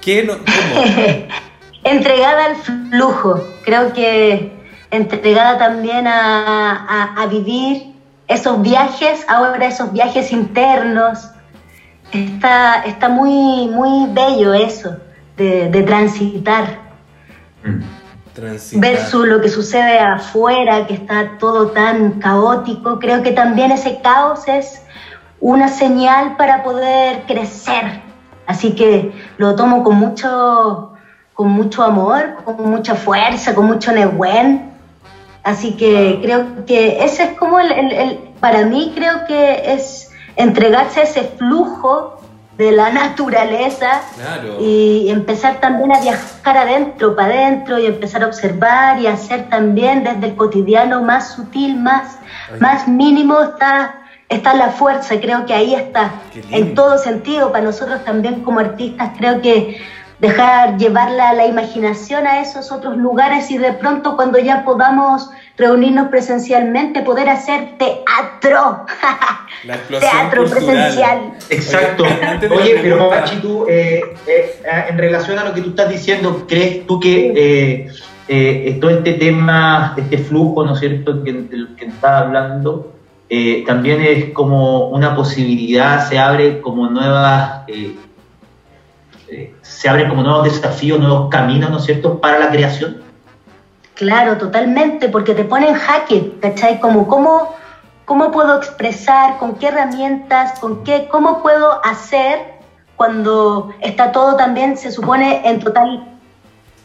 ¿Qué no, ¿Cómo? entregada al flujo, creo que entregada también a, vivir esos viajes, ahora esos viajes internos. Está, está muy, muy bello eso, de, transitar. Mm. transitar. Versus lo que sucede afuera, que está todo tan caótico. Creo que también ese caos es una señal para poder crecer. Así que lo tomo con mucho, con mucho amor, con mucha fuerza, con mucho nebuen. Así que creo que ese es como el, para mí creo que es entregarse a ese flujo de la naturaleza y empezar también a viajar adentro, para adentro y empezar a observar y hacer también desde el cotidiano más sutil, más, más mínimo está, está la fuerza, creo que ahí está, en todo sentido, para nosotros también como artistas creo que dejar llevarla la imaginación a esos otros lugares y de pronto cuando ya podamos reunirnos presencialmente, poder hacer teatro. teatro presencial. Exacto. Oye, pero Pachi, tú, eh, eh, en relación a lo que tú estás diciendo, ¿crees tú que eh, todo este tema, este flujo, ¿no es cierto?, que, del que estás hablando, también es como una posibilidad, se abre como nuevas... se abren como nuevos desafíos, nuevos caminos, ¿no es cierto?, para la creación. Claro, totalmente, porque te pone en jaque, ¿cachai? Como cómo, cómo puedo expresar, con qué herramientas, con qué, cómo puedo hacer cuando está todo también, se supone, en total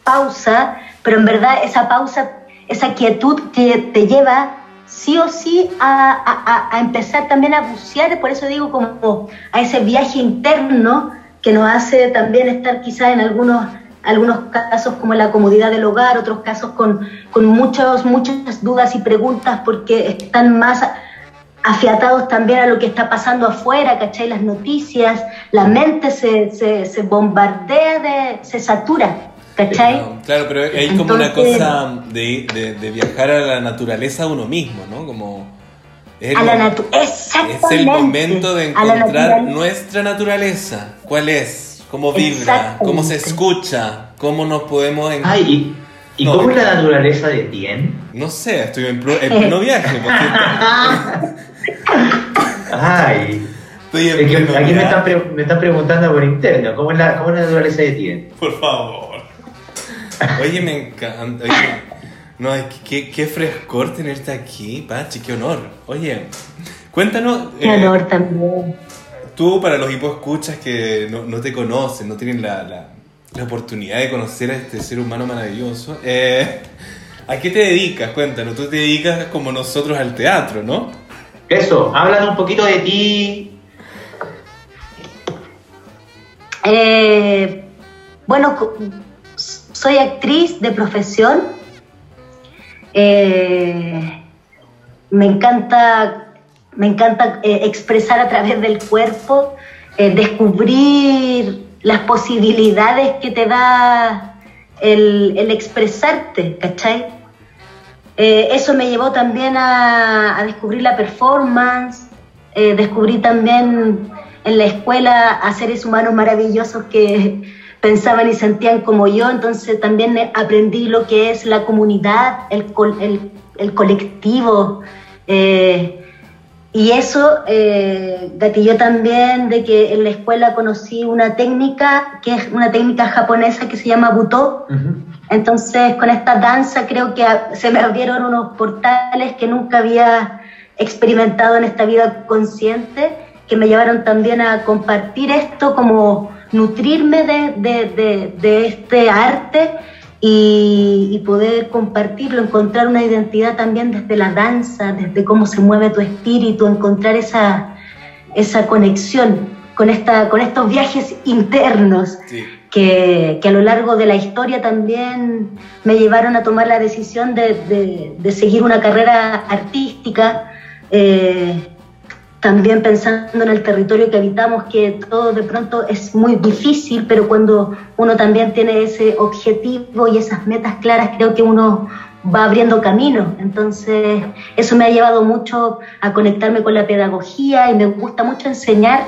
pausa, pero en verdad esa pausa, esa quietud que te lleva sí o sí a, a, empezar también a bucear, por eso digo como a ese viaje interno que nos hace también estar quizás en algunos algunos casos como la comodidad del hogar, otros casos con, con muchos, muchas dudas y preguntas porque están más afiatados también a lo que está pasando afuera, ¿cachai? Las noticias, la mente se, se, bombardea, de, se satura, ¿cachai? claro, pero hay como una cosa de, de, viajar a la naturaleza uno mismo, ¿no? Como... Es el, la es el momento de encontrar nuestra naturaleza. ¿Cuál es? cómo vibra, cómo se escucha, cómo nos podemos... Ay, ¿y, cómo es la naturaleza de Tien? No sé, estoy en, pleno viaje. Ay. Estoy en aquí me están, me están, preguntando por interno, ¿cómo es la, cómo es la naturaleza de Tien? Por favor. Oye, me encanta. No, qué, qué frescor tenerte aquí, Pachi, qué honor. Oye, cuéntanos. Qué honor también tú, para los escuchas que no, te conocen, no tienen la, oportunidad de conocer a este ser humano maravilloso, eh, ¿a qué te dedicas? Cuéntanos, tú te dedicas como nosotros al teatro, ¿no? Eso, háblanos un poquito de ti. Eh, bueno, soy actriz de profesión. Eh, me encanta me encanta eh, expresar a través del cuerpo, eh, descubrir las posibilidades que te da el, expresarte, ¿cachai? Eh, eso me llevó también a, descubrir la performance, descubrí también en la escuela a seres humanos maravillosos que pensaban y sentían como yo, entonces también aprendí lo que es la comunidad, el, el, colectivo. Y eso eh, gatilló también de que en la escuela conocí una técnica, que es una técnica japonesa que se llama Buto. Entonces, con esta danza creo que se me abrieron unos portales que nunca había experimentado en esta vida consciente, que me llevaron también a compartir esto, como nutrirme de, de, de este arte y, poder compartirlo, encontrar una identidad también desde la danza, desde cómo se mueve tu espíritu, encontrar esa, esa conexión con, esta, con estos viajes internos que, que, a lo largo de la historia también me llevaron a tomar la decisión de, de, seguir una carrera artística. Eh, también pensando en el territorio que habitamos, que todo de pronto es muy difícil, pero cuando uno también tiene ese objetivo y esas metas claras, creo que uno va abriendo camino. Entonces, eso me ha llevado mucho a conectarme con la pedagogía y me gusta mucho enseñar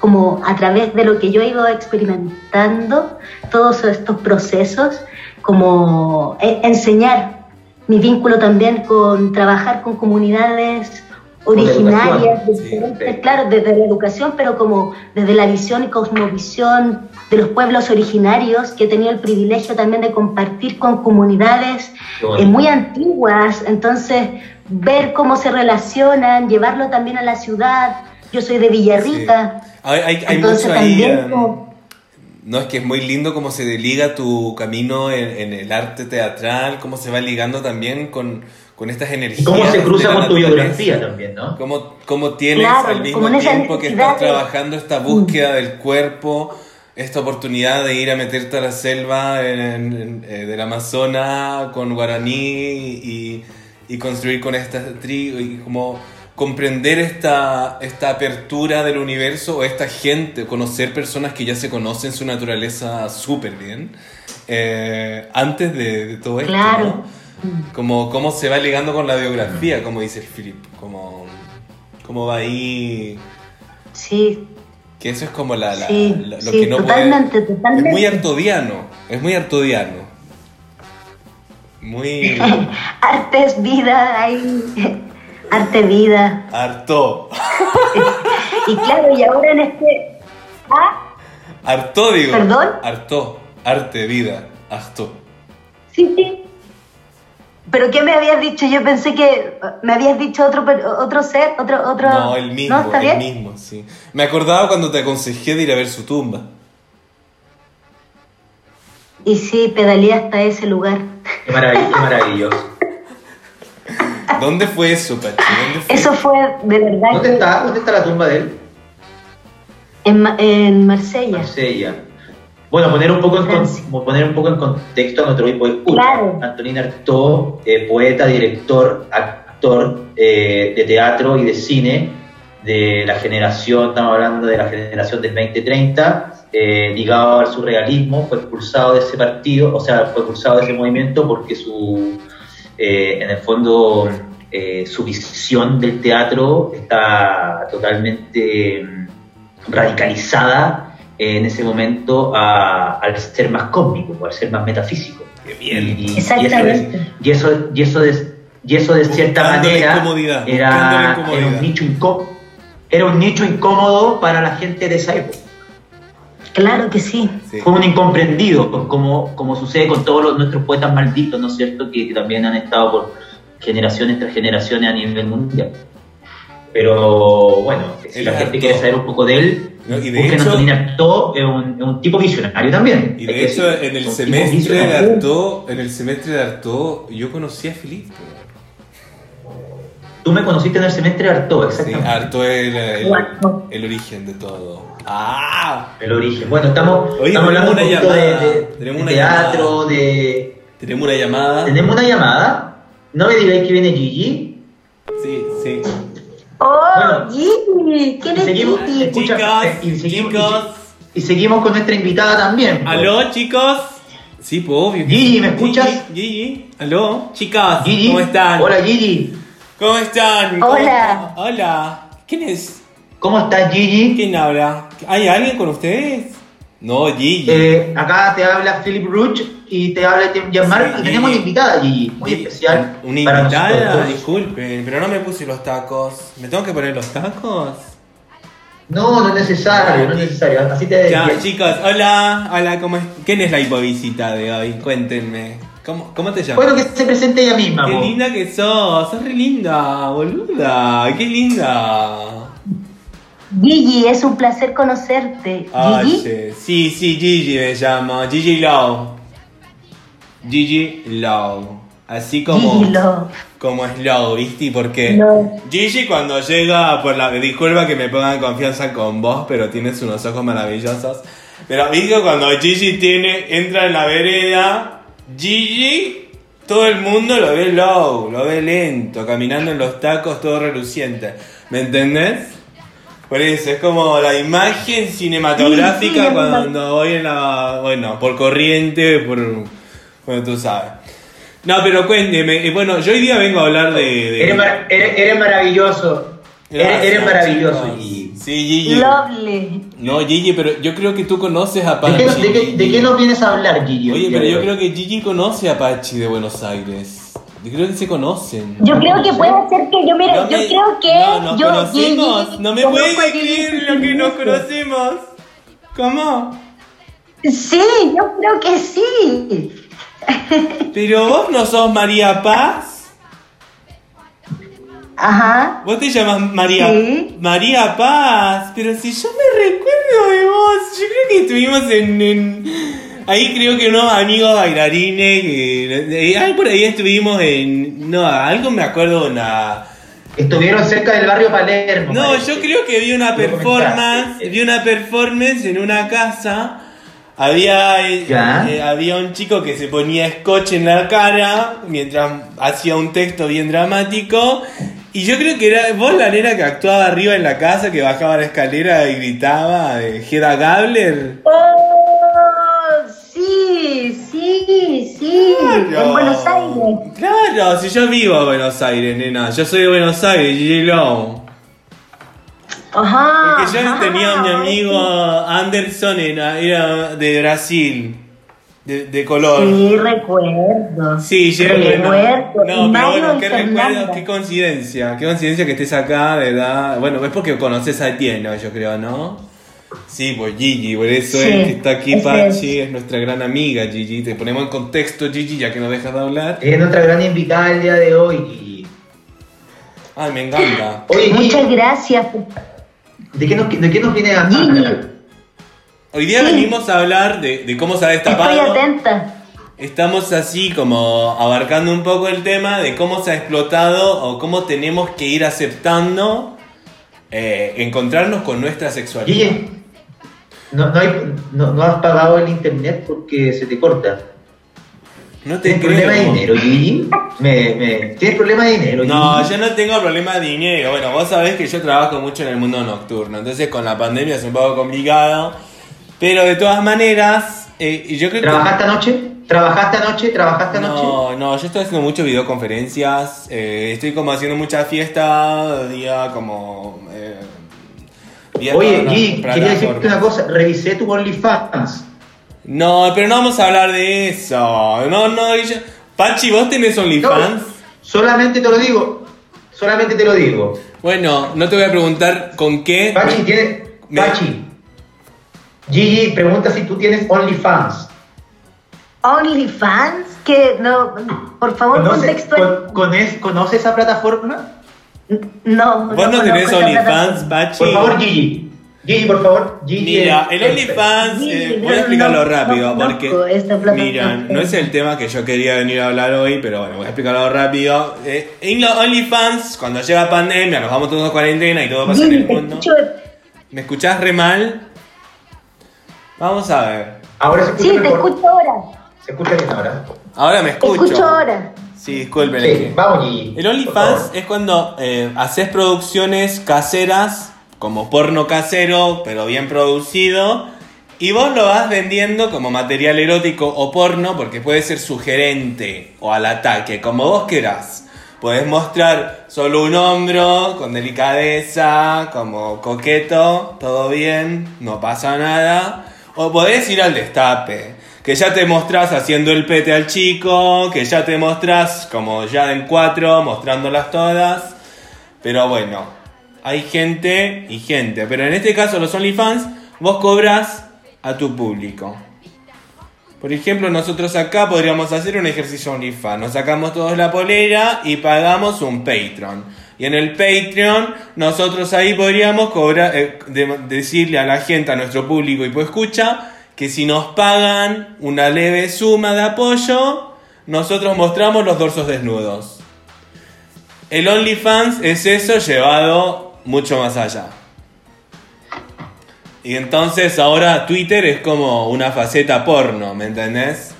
como a través de lo que yo he ido experimentando, todos estos procesos, como e, enseñar mi vínculo también con trabajar con comunidades originarias, claro, desde la educación, pero como desde la visión y cosmovisión de los pueblos originarios, que he tenido el privilegio también de compartir con comunidades eh, muy antiguas, entonces ver cómo se relacionan, llevarlo también a la ciudad. Yo soy de Villarrica. Hay, hay, mucho ahí, no, es que es muy lindo cómo se liga tu camino en, en el arte teatral, cómo se va ligando también con, con estas energías. Y cómo se cruza con tu biografía también, ¿no? Cómo, cómo tienes Claro, al mismo tiempo que estás de- trabajando esta búsqueda del cuerpo, esta oportunidad de ir a meterte a la selva en- en- eh, del Amazonas con guaraní y, y construir con esta tribu y como comprender esta, esta apertura del universo o esta gente, conocer personas que ya se conocen su naturaleza súper bien eh, antes de, de todo esto. Claro. ¿no? Como cómo se va ligando con la biografía, como dice el Philip, como cómo va ahí, Sí, que eso es como la, la- Sí, la- lo sí, que no totalmente, puede, totalmente. es muy artodiano, es muy artodiano, muy arte es vida, hay arte vida. harto, Y claro, y ahora en este... Ah, harto digo, ¿Perdón? harto, arte, vida, harto. sí, sí. ¿Pero qué me habías dicho? Yo pensé que me habías dicho otro per- otro ser, otro... otro... No, el mismo, ¿No está el bien? mismo, sí. Me acordaba cuando te aconsejé de ir a ver su tumba. Y sí, pedaleé hasta ese lugar. Qué maravilloso. ¿Dónde fue eso, Pachi? ¿Dónde fue? Eso fue de verdad ¿Dónde está? ¿Dónde está la tumba de él? en, en Marsella. Marsella. Bueno, poner un poco en, con- poner un poco en contexto a nuestro grupo de escucha. Claro. Antonín Artaud, eh, poeta, director, actor eh, de teatro y de cine de la generación, estamos hablando de la generación del 2030, eh, ligado al surrealismo, fue expulsado de ese partido, o sea, fue expulsado de ese movimiento porque su, eh, en el fondo, eh, su visión del teatro está totalmente mm, radicalizada en ese momento a- al ser más cósmico, o al ser más metafísico. Qué bien. Y, y- Exactamente. Y eso, y eso, y eso de, y eso de cierta manera era, era un nicho incó- era un nicho incómodo para la gente de esa época. Claro que sí. Sí. Fue un incomprendido, como, como sucede con todos los- nuestros poetas malditos, ¿no es cierto? Que, que también han estado por generaciones tras generaciones a nivel mundial. Pero bueno, si la gente quiere saber un poco de él, No, y de busquen a hecho- Artaud, es un, es un tipo visionario también. Y de hecho, en el semestre de. Artaud, en el semestre de Artaud, yo conocí a Filipe. Tú me conociste en el semestre de Artaud, Sí, exactamente. Artaud es el, el- Guau. el origen de todo. ¡Ah! El origen. Bueno, estamos, Oye, estamos hablando un una de, llamada, de- tenemos de una teatro, llamada. de... Tenemos una llamada. Tenemos una llamada. No me digáis que viene Gigi. Sí, sí. ¡Oh, Bueno. Gigi! ¿Quién es seguimos, Gigi? escucha, Chicos, eh, y seguimos, chicos. Y, y seguimos con nuestra invitada también. pues. ¿Aló, chicos? Sí, pues obvio. Gigi. ¿me escuchas? Gigi, Gigi. ¿Aló? Chicas, Gigi. ¿cómo están? Hola Gigi. ¿Cómo están? ¿Cómo Hola. están? Hola. ¿Quién es? ¿Cómo estás Gigi? ¿Quién habla? ¿Hay alguien con ustedes? No, Gigi. Eh, acá te habla Philip Ruch y te habla Tim Jean-Marc Sí, y tenemos una invitada Gigi, muy Gigi, especial Una para invitada, nosotros. disculpen, pero no me puse los tacos. ¿Me tengo que poner los tacos? No, no es necesario, no es necesario. Así te Ya, chicos, hola, hola, ¿cómo es? ¿Quién es la hipovisita de hoy? Cuéntenme. ¿Cómo, cómo te llamas? Bueno, que se presente ella misma. Qué po. linda que sos, sos re linda, boluda, qué linda. Gigi, es un placer conocerte. Gigi. Oye, sí, sí, Gigi me llamo, Gigi Low. Gigi Low. Así como, Gigi Love. como Slow, ¿viste? ¿Y por qué? No. Gigi cuando llega por la... Disculpa que me ponga en confianza con vos, pero tienes unos ojos maravillosos. Pero viste cuando Gigi tiene, entra en la vereda, Gigi, todo el mundo lo ve low, lo ve lento, caminando en los tacos, todo reluciente. ¿Me entendés? Por eso, es como la imagen cinematográfica Sí, sí, es cuando voy en la... Bueno, por corriente, por... Bueno, tú sabes. No, pero cuénteme. eh, Bueno, yo hoy día vengo a hablar de... de- Eres, mar- eres- eres maravilloso. Eres, Gracias, eres maravilloso, chicos. Gigi. Sí, Gigi. Lovely. No, Gigi, pero yo creo que tú conoces a ¿De Pachi. qué, de, qué, de qué nos vienes a hablar, Gigi? Oye, pero yo creo que Gigi conoce a Pachi de Buenos Aires. Yo creo que se conocen. Yo creo que puede ser que yo, mire, No yo me- creo que no, nos yo, conocemos. Gigi, no me puedes decir lo que nos Gigi. conocemos. ¿Cómo? Sí, yo creo que sí. Pero vos no sos María Paz. Ajá. Vos te llamas María Sí. María Paz. Pero si yo me recuerdo de vos, yo creo que estuvimos en, en- Ahí creo que unos amigos bailarines. Que, eh, ahí por ahí estuvimos en. No, algo me acuerdo, una. Estuvieron cerca del barrio Palermo. No, parece. yo creo que vi una performance, vi una performance en una casa. Había, eh, eh, había un chico que se ponía scotch en la cara mientras hacía un texto bien dramático. Y yo creo que era vos la nena que actuaba arriba en la casa, que bajaba la escalera y gritaba, eh, Hedda Gabler. ¡Oh! Sí, sí, sí. En Buenos Aires. Claro, si yo vivo en Buenos Aires, nena. Yo soy de Buenos Aires, Gigi. Ajá. Porque yo ajá, tenía a mi amigo Anderson, era de Brasil, de, de color. Sí, recuerdo. Sí, recuerdo. Y No, pero bueno, qué recuerdo, qué coincidencia, qué coincidencia que estés acá, de verdad. Bueno, es porque conoces a Etienne, yo creo, ¿no? Sí, pues Gigi, por eso Sí, es que está aquí Pachi, es. es nuestra gran amiga Gigi. Te ponemos en contexto, Gigi, ya que no dejas de hablar. Es nuestra gran invitada el día de hoy. Gigi. Ay, me encanta. Oye, Gigi, Muchas gracias. ¿de qué nos, de qué nos viene a hablar? Hoy día Sí. venimos a hablar de, de cómo se ha Estoy destapado. atenta. Estamos así como abarcando un poco el tema de cómo se ha explotado o cómo tenemos que ir aceptando eh, encontrarnos con nuestra sexualidad. Gigi, no, no, hay- no, no has pagado el internet porque se te corta. No te ¿Tienes problema de dinero, Gigi? Me, me, ¿Tienes problema de dinero, No, yo no tengo problema de dinero. Bueno, vos sabés que yo trabajo mucho en el mundo nocturno, entonces con la pandemia es un poco complicado. Pero de todas maneras, eh, yo creo que... ¿Trabajaste anoche? ¿Trabajaste anoche? ¿Trabajaste anoche? No, no, yo estoy haciendo muchas videoconferencias, eh, estoy como haciendo mucha fiesta, día como... eh, día Oye, para quería decirte una cosa. Revisé tu OnlyFans. No, pero no vamos a hablar de eso. No, no, yo- Pachi, ¿vos tenés OnlyFans? No, solamente te lo digo. Solamente te lo digo. Bueno, no te voy a preguntar con qué. Pachi, tiene. Me- Pachi. Gigi pregunta si tú tienes OnlyFans. OnlyFans, que no, por favor, ¿Conoce, contextual. con- conoces, ¿Conoces esa plataforma? No, ¿Vos no, tenés OnlyFans. Pachi? Por favor, Gigi. Gigi, por favor. Gigi. Mira, el OnlyFans, Sí, eh, voy a explicarlo no, rápido, no porque, mira, no es el tema que yo quería venir a hablar hoy, pero bueno, voy a explicarlo rápido. Eh, en los OnlyFans, cuando llega pandemia, nos vamos todos a cuarentena y todo pasa en el mundo. escucho- ¿Me escuchás re mal? Vamos a ver. Ahora se escucha Sí, te escucho ahora. Se escucha bien ahora. Ahora me Te escucho. escucho ahora. Sí, disculpen. es Sí, que- vamos, Gigi. El OnlyFans es cuando eh, haces producciones caseras, como porno casero, pero bien producido, y vos lo vas vendiendo como material erótico o porno, porque puede ser sugerente o al ataque, como vos querás. Podés mostrar solo un hombro, con delicadeza, como coqueto, todo bien, no pasa nada. O podés ir al destape, que ya te mostrás haciendo el pete al chico, que ya te mostrás como ya en cuatro, mostrándolas todas. Pero bueno, hay gente y gente. Pero en este caso, los OnlyFans, vos cobras a tu público. Por ejemplo, nosotros acá podríamos hacer un ejercicio OnlyFans. Nos sacamos todos la polera y pagamos un Patreon. Y en el Patreon, nosotros ahí podríamos cobrar, eh, de- decirle a la gente, a nuestro público y pues escucha, que si nos pagan una leve suma de apoyo, nosotros mostramos los dorsos desnudos. El OnlyFans es eso llevado mucho más allá. Y entonces ahora Twitter es como una faceta porno, ¿me entendés?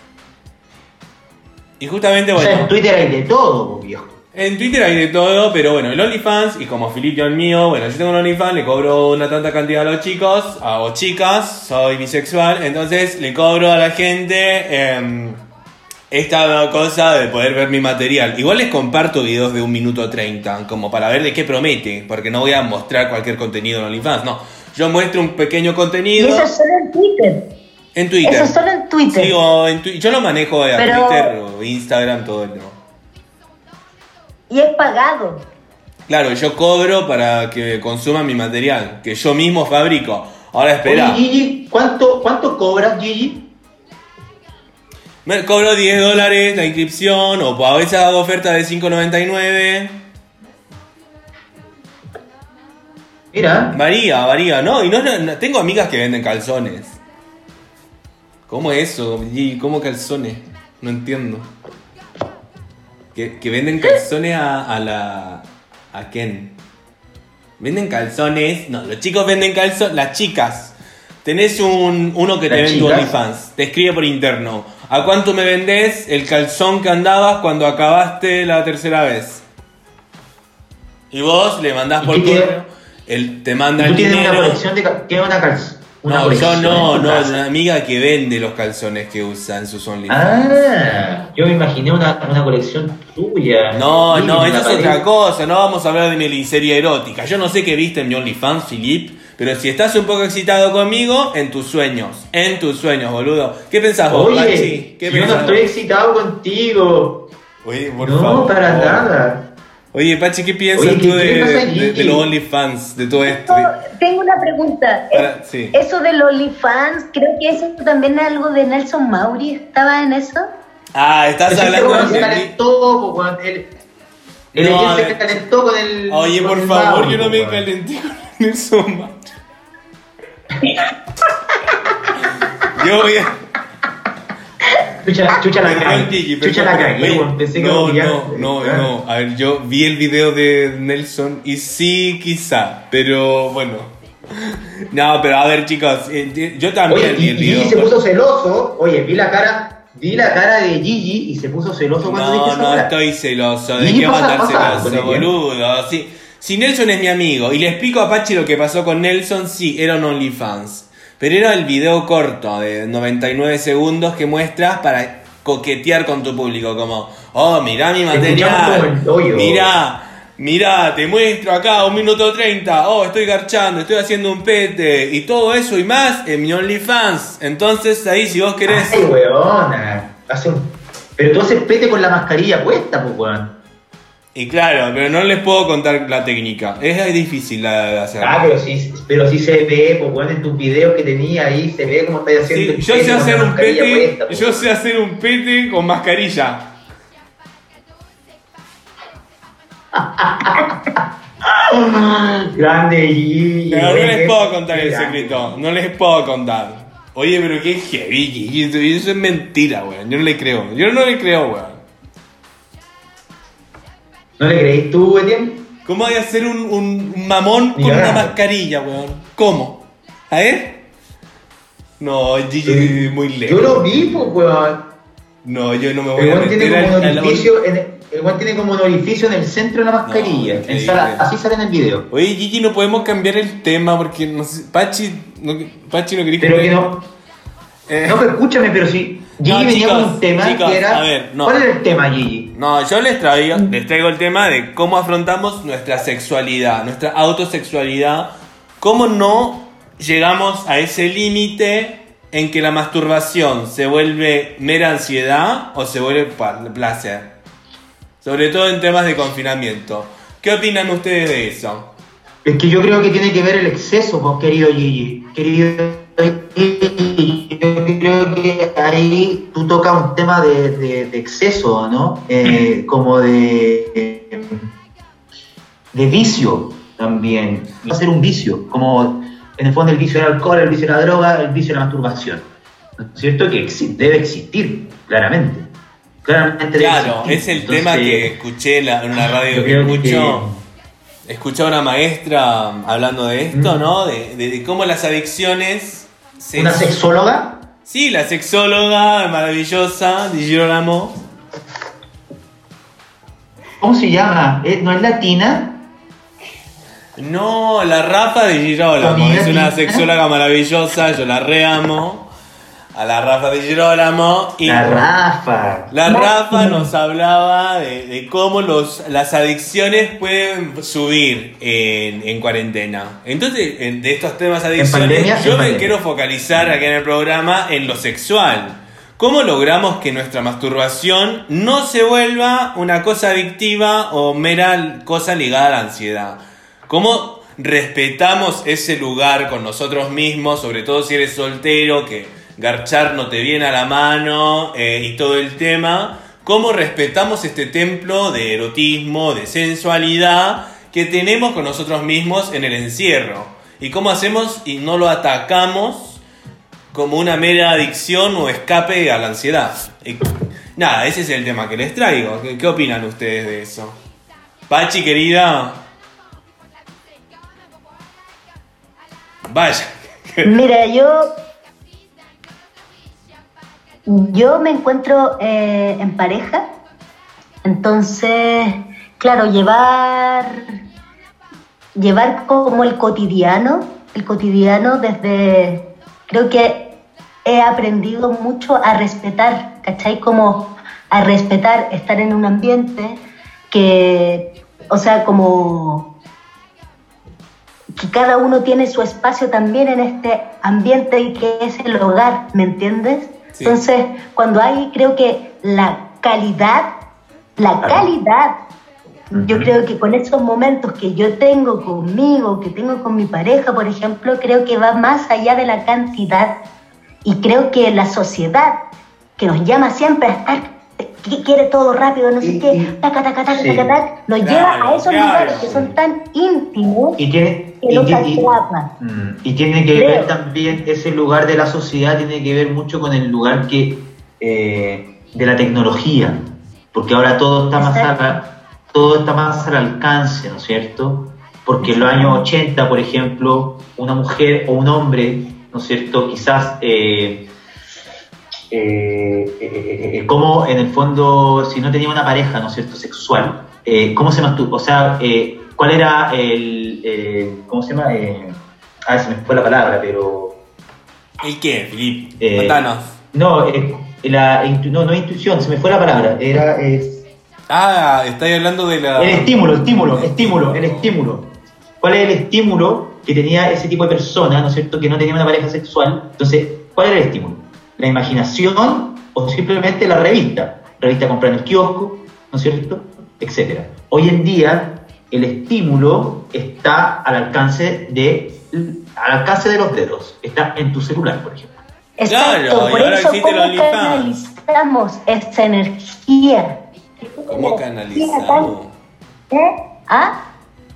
Y justamente, O sea, en bueno, Twitter hay de todo, viejo. En Twitter hay de todo, pero bueno, el OnlyFans, y como Filipio el mío, bueno, yo tengo un OnlyFans, le cobro una tanta cantidad a los chicos, a o chicas, soy bisexual, entonces le cobro a la gente em, esta cosa de poder ver mi material. Igual les comparto videos de un minuto 30, como para ver de qué promete, porque no voy a mostrar cualquier contenido en OnlyFans, no. Yo muestro un pequeño Y contenido eso es solo en Twitter. en Twitter. Eso es solo en Twitter. Sí, o en Twi- yo lo manejo a Pero- Twitter o Instagram, todo el Y es pagado. Claro, yo cobro para que consuman mi material, que yo mismo fabrico. Ahora espera, Oye, Gigi, ¿cuánto, ¿cuánto cobras, Gigi? me cobro 10 dólares la inscripción, o a veces hago oferta de 5.99. Mira, Varía, varía, ¿no? Y no, no- tengo amigas que venden calzones. ¿Cómo eso? ¿Y ¿Cómo calzones? No entiendo. Que, que venden calzones a, a la. ¿A quién? Venden calzones. No, los chicos venden calzones. Las chicas. Tenés un, uno que te ¿Las vende tu? OnlyFans. Te escribe por interno. ¿A cuánto me vendés el calzón que andabas cuando acabaste la tercera vez? Y vos le mandás ¿Y por correo. Él te manda ¿Tú el tienes una dinero. colección de cal- ¿Tienes una una No, yo no, no, una amiga que vende los calzones que usa en sus OnlyFans. Ah, yo me imaginé una, una colección tuya. No, Sí, no, eso es otra cosa, no vamos a hablar de mi lincería erótica. Yo no sé qué viste en mi OnlyFans, Philip, pero si estás un poco excitado conmigo, en tus sueños, en tus sueños, boludo. ¿Qué pensás vos, Oye, Pachi? ¿Qué yo no estoy vos? excitado contigo. Oye, por no, favor. para nada. Oye, Pachi, ¿qué piensas Oye, ¿qué- tú de, los OnlyFans, de todo esto? Tengo una pregunta. Para- sí. Eso del OnlyFans, creo que eso también es algo de Nelson Mauri. ¿Estaba en eso? Ah, estás Ese hablando de... calentó, po. El, el No, a se calentó con el. Oye, con por el favor, Mauri, yo no me calenté con Nelson Mauri. Yo voy a... Chucha, chucha la cagué. Chucha la cagué. Pensé que no, no, no, Ah. no. A ver, yo vi el video de Nelson y sí, quizá, pero bueno. No, pero a ver, chicos, eh, yo también Oye, vi y, el y Gigi video. se puso celoso. Oye, vi la cara, vi la cara de Gigi y se puso celoso cuando dije No, esa no hora. estoy celoso. ¿De qué va a estar celoso, ¿de qué? boludo? Si, si Nelson es mi amigo y le explico a Pachi lo que pasó con Nelson, sí, era un OnlyFans. Pero era el video corto de 99 segundos que muestras para coquetear con tu público. Como, oh, mirá mi material. Mirá. Mirá, te muestro acá un minuto 30. Oh, estoy garchando, estoy haciendo un pete. Y todo eso y más en mi OnlyFans. Entonces ahí, si vos querés. Ay, weona. Hace un... Pero tú haces pete con la mascarilla puesta, pues, weón. Y claro, pero no les puedo contar la técnica. Es difícil la de hacer. Ah, pero sí, pero sí se ve, weón, en tus videos que tenía ahí, se ve cómo estás haciendo Sí, yo sé hacer un pete. puesta, pues. Yo sé hacer un pete con mascarilla. Grande. Pero no les puedo contar el secreto. No les puedo contar. Oye, pero qué heavy, Eso es mentira, weón. Yo no le creo. Yo no le creo, weón. ¿No le creís tú, Etienne? ¿Cómo hay que hacer un, un- mamón con una mascarilla, weón? ¿Cómo? A ver. No, Gigi, muy lejos. Yo lo vi, pues, weón. No, yo no me voy El a tiene meter como al- un al- orificio, en el, el weón tiene como un orificio en el centro de la mascarilla. No, En sala- así sale en el video. Oye, Gigi, no podemos cambiar el tema porque no sé, Pachi, no, Pachi no quería Pero que no. Eh, No, pero escúchame, pero si Gigi No, venía chicos, con un tema chicos, que era. a ver, no. ¿Cuál era el tema, Gigi? No, yo les traigo, les traigo el tema de cómo afrontamos nuestra sexualidad, nuestra autosexualidad, cómo no llegamos a ese límite en que la masturbación se vuelve mera ansiedad o se vuelve placer. Sobre todo en temas de confinamiento. ¿Qué opinan ustedes de eso? Es que yo creo que tiene que ver el exceso, querido Gigi. Querido Gigi, yo creo que ahí tú tocas un tema de, de- de exceso, ¿no? Eh, como de, de vicio también. Va a ser un vicio, como en el fondo el vicio del alcohol, el vicio de la droga, el vicio de la masturbación. ¿No es cierto? Que debe existir, claramente. Claramente Claro, es el tema que escuché en una radio que creo que- escucho. Escuché a una maestra hablando de esto, Mm. ¿no? De- de cómo las adicciones. Se- ¿Una sexóloga? Sí, la sexóloga maravillosa, Di Girolamo. ¿Cómo se llama? ¿Eh? ¿No es latina? No, la Rafa de Girolamo. Es una sexóloga maravillosa, yo la reamo. A la Rafa de Girolamo. Y La Rafa. La Rafa nos hablaba de, de cómo los, las adicciones pueden subir en, en cuarentena. Entonces, en- de estos temas adicciones, pandemia, yo me pandemia. quiero focalizar aquí en el programa en lo sexual. ¿Cómo logramos que nuestra masturbación no se vuelva una cosa adictiva o mera cosa ligada a la ansiedad? ¿Cómo respetamos ese lugar con nosotros mismos, sobre todo si eres soltero, que garchar no te viene a la mano eh, y todo el tema? ¿Cómo respetamos este templo de erotismo, de sensualidad que tenemos con nosotros mismos en el encierro? ¿Y cómo hacemos y no lo atacamos como una mera adicción o escape a la ansiedad. Y nada, ese es el tema que les traigo. ¿Qué, qué opinan ustedes de eso? Pachi, querida. Vaya. Mira, yo. Yo me encuentro eh, en pareja. Entonces, claro, llevar. Llevar como el cotidiano. El cotidiano desde. Creo que he aprendido mucho a respetar, ¿cachai? Como a respetar estar en un ambiente que. O sea, como que cada uno tiene su espacio también en este ambiente y que es el hogar, ¿me entiendes? Sí. Entonces, cuando hay, creo que la calidad, la Claro. calidad, yo creo que con esos momentos que yo tengo conmigo, que tengo con mi pareja, por ejemplo, creo que va más allá de la cantidad y creo que la sociedad que nos llama siempre a estar, que quiere todo rápido, no sé qué, y- taca, taca, taca, sí. taca, taca, nos Claro, lleva a esos claro. lugares que son tan íntimos Y tiene, que y, nos ti- y- mm, y tiene que Creo. ver también, ese lugar de la sociedad tiene que ver mucho con el lugar que eh, de la tecnología, porque ahora todo está más Exacto. a- todo está más al alcance, ¿no es cierto? Porque en los años 80, por ejemplo, una mujer o un hombre, ¿no es cierto? Quizás eh, eh, eh, como en el fondo, si no tenía una pareja, ¿no es cierto?, sexual, eh, ¿cómo se masturba? O sea, ¿cuál era el, ¿cómo se llama? Ah, se me fue la palabra, pero... ¿El qué, Filip? Contanos. No, la no, no intuición, se me fue la palabra, era... es- Ah, estáis hablando de la. el estímulo, estímulo, estímulo, el estímulo. ¿Cuál es el estímulo que tenía ese tipo de persona, ¿no es cierto?, que no tenía una pareja sexual. Entonces, ¿cuál era el estímulo? ¿La imaginación o simplemente la revista? Revista comprar en el kiosco, ¿no es cierto?, etcétera. Hoy en día, el estímulo está al alcance de, al alcance de los dedos. Está en tu celular, por ejemplo. Exacto, Claro, y ahora eso existe el cómo canalizamos esa energía. ¿Cómo canalizamos? ¿Eh? ¿Ah?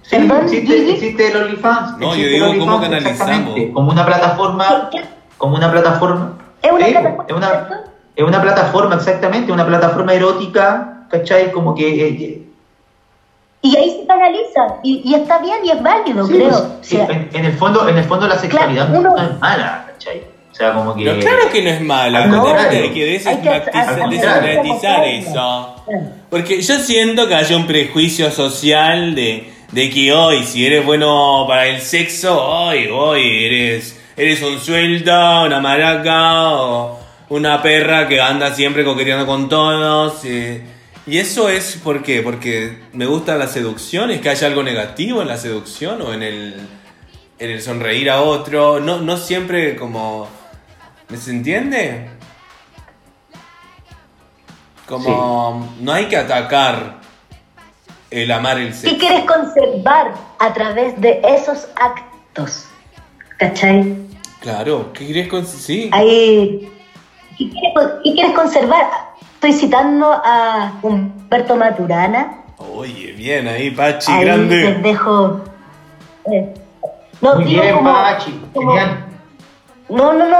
Sí, existe, existe el OnlyFans. No, existe yo digo, ¿cómo canalizamos? Como una plataforma, como una plataforma. ¿Es una Sí, plataforma, es una, es una plataforma, exactamente, una plataforma erótica, ¿cachai? Como que... eh, Y ahí se canaliza. Y, y está bien y es válido, sí, creo. pues, O sí, sea, en, en el fondo, en el fondo la sexualidad Claro, uno- no es mala, ¿cachai? O sea, como que... No, claro que no es mala, contrario. hay que Hay que- desestigmatizar eso. Porque yo siento que hay un prejuicio social de, de que hoy, si eres bueno para el sexo, hoy, hoy eres, eres un sueldo, una maraca o una perra que anda siempre coqueteando con todos. Y eso es ¿por qué? Porque me gusta la seducción, es que haya algo negativo en la seducción o en el, en el sonreír a otro. No, no siempre como... ¿Me se entiende? Como no hay que atacar el amar el ¿Qué sexo. quieres conservar a través de esos actos? ¿Cachai? Claro, ¿qué quieres con sí? Ahí, ¿qué, quieres, con- qué quieres conservar? Estoy citando a Humberto Maturana. Oye, bien ahí, Pachi, Ahí les grande. dejo. eh, no, Muy digo bien, como- Pachi, como- genial. No, no, no.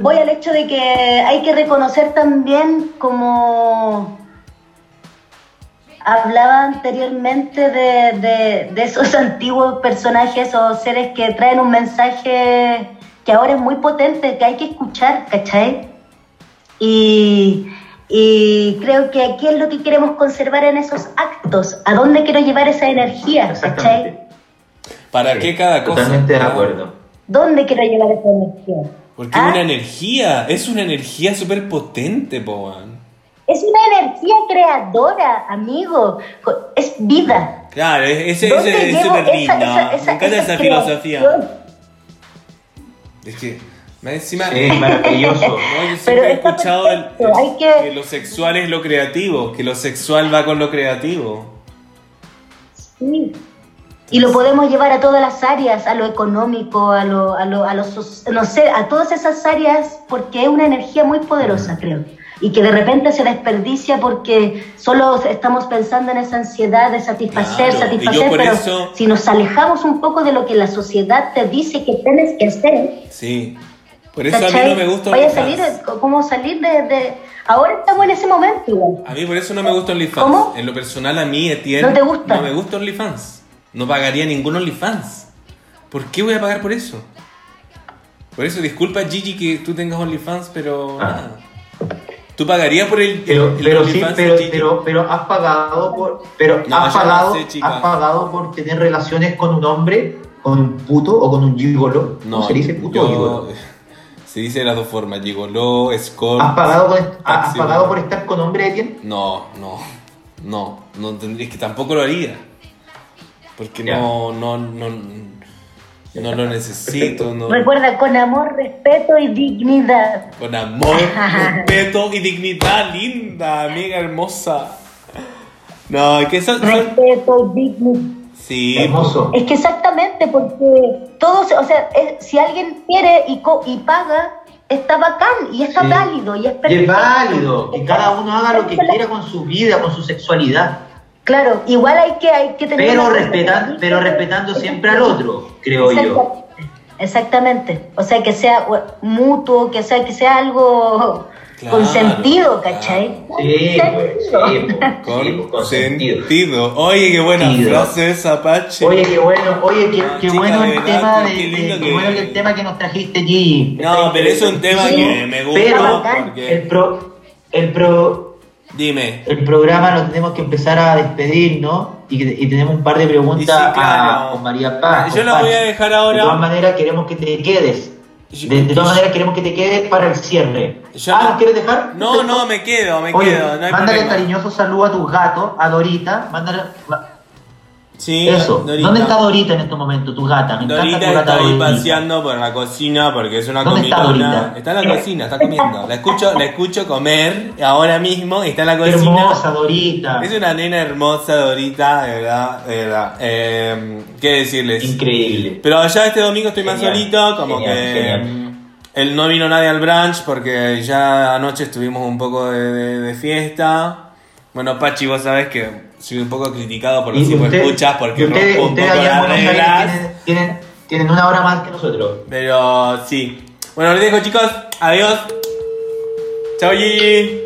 Voy al hecho de que hay que reconocer también como hablaba anteriormente de, de- de esos antiguos personajes o seres que traen un mensaje que ahora es muy potente, que hay que escuchar, ¿cachai? Y, y creo que qué es lo que queremos conservar en esos actos, a dónde quiero llevar esa energía, ¿cachai? ¿Para Sí, qué cada cosa? Totalmente de ¿no? acuerdo. ¿Dónde quiero llevar esa energía? Porque ¿Ah? es una energía, es una energía súper potente, Poan. Es una energía creadora, amigo. Es vida. Claro, es es- ¿Dónde es- es esa- linda. esa- esa- Me encanta esa esa filosofía. creación? Es que, más encima, Sí, maravilloso. No, yo Pero siempre he escuchado el- que- lo sexual es lo creativo, que lo sexual va con lo creativo. Sí. Y lo podemos llevar a todas las áreas, a lo económico, a lo, a lo, a lo no sé, a todas esas áreas, porque es una energía muy poderosa, creo. Y que de repente se desperdicia porque solo estamos pensando en esa ansiedad de satisfacer, Claro, satisfacer, pero eso- si nos alejamos un poco de lo que la sociedad te dice que tienes que hacer, Sí. Por eso a mí no me gusta Vaya a OnlyFans. salir, como salir de, de- Ahora estamos en ese momento, igual. A mí por eso no me gusta OnlyFans. ¿Cómo? En lo personal a mí, Etienne, ¿No te gusta? no me gusta OnlyFans. No pagaría ningún OnlyFans. ¿Por qué voy a pagar por eso? Por eso, disculpa Gigi que tú tengas OnlyFans, pero Ah. nada. ¿Tú pagarías por el, Pero, el pero sí, pero, pero, pero has pagado por, pero No, has pagado, sé, has pagado por tener relaciones con un hombre, con un puto o con un gigolo. No, ¿Cómo se dice puto yo- o gigolo? Se dice de las dos formas, gigoló, escort. ¿Has pagado, por, has pagado por estar con hombre, Etienne? No, no, no, no es que tampoco lo haría. Porque no, no, no, no lo necesito, no. Recuerda, con amor, respeto y dignidad. Con amor, respeto y dignidad, linda, amiga hermosa. No, es que son, son- Respeto y dignidad. Sí, Hermoso. Es que exactamente, porque todos, o sea, es- si alguien quiere y, co- y paga, está bacán y está Sí. válido y es Y es válido, que cada uno haga lo que quiera con su vida, con su sexualidad, Claro, igual hay que, hay que tener. pero, una- respetan, pero respetando siempre al otro, creo yo. Exactamente. O sea, que sea mutuo, que sea, que sea algo Claro, con sentido, claro. ¿cachai? Sí, pues, sí, pues, con, sí, pues, con sentido. sentido. Oye, qué buena Sentido. frase esa, Pache. Oye, qué bueno, oye, qué, No, qué chica, bueno el verdad, tema, de, qué lindo de- que- qué bueno el tema que nos trajiste, G. No, pero es un tema que me gusta Pero porque... el pro, el pro, Dime. el programa lo tenemos que empezar a despedir, ¿no? Y, y tenemos un par de preguntas sí, claro. a con María Paz. Yo con la voy a dejar De todas ahora. maneras queremos que te quedes. De, de todas maneras queremos que te quedes para el cierre. Yo ah, no- ¿nos quieres dejar? No, no, me quedo, me Oye, quedo. No hay mándale problema. cariñoso saludo a tus gatos, a Dorita. Mándale, Sí, eso. Dorita. ¿Dónde está Dorita en este momento, tu gata? Me encanta Dorita tu gata está ahí Dorita. paseando por la cocina porque es una ¿Dónde está. Dorita? Está en la cocina, está comiendo. La escucho, la escucho comer ahora mismo y está en la cocina. hermosa, Dorita. Es una nena hermosa, Dorita, de verdad, de verdad. Eh, ¿Qué decirles? Increíble. Pero ya este domingo estoy más solito, como genial, que genial. él no vino nadie al brunch porque ya anoche estuvimos un poco de, de- de fiesta. Bueno, Pachi, vos sabés que soy un poco criticado por los usted- escuchas porque y ustedes, rompo un poco las reglas. tienen, tienen, tienen una hora más que nosotros. Pero sí. Bueno, les dejo chicos. Adiós. Chao Gigi.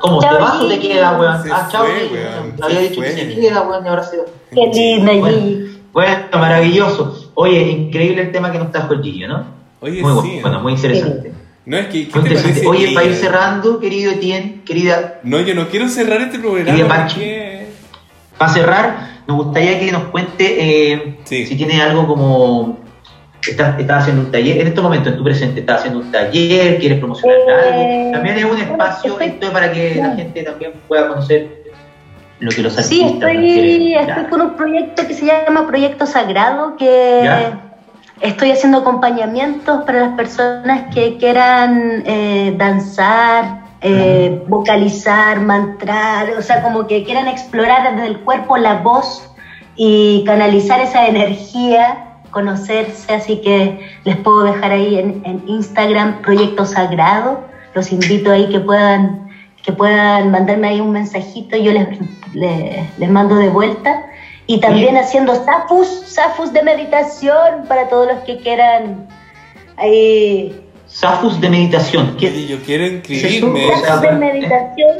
¿Cómo te vas o te Gigi. quedas, weón? Se Ah, chao, Gigi. Había dicho que se queda, weón, y ahora se va. Qué linda, Bueno, Gigi. bueno, maravilloso. Oye, increíble el tema que nos trajo el Gillo, ¿no? Oye, muy sí. bueno, muy interesante. No es que. ¿qué te parece, Oye, para ir cerrando, querido Etienne, querida, No, yo no quiero cerrar este programa. Querida Pachi. porque- para cerrar, nos gustaría que nos cuente eh, Sí. si tiene algo como. Estás, estás haciendo un taller, en este momento en tu presente, estás haciendo un taller, quieres promocionar Eh, algo. También es un espacio estoy- esto es para que la gente también pueda conocer lo que los Sí, artistas estoy, quieren. estoy Ya. con un proyecto que se llama Proyecto Sagrado, que Ya. Estoy haciendo acompañamientos para las personas que quieran eh, danzar, eh, vocalizar, mantrar, o sea, como que quieran explorar desde el cuerpo la voz y canalizar esa energía, conocerse, así que les puedo dejar ahí en, en Instagram Proyecto Sagrado, los invito ahí que puedan que puedan mandarme ahí un mensajito, yo les, les, les mando de vuelta. Y también haciendo safus, safus de meditación para todos los que quieran ahí. Safus de meditación. ¿Qué- Oye, yo quiero inscribirme. Safus de eh, meditación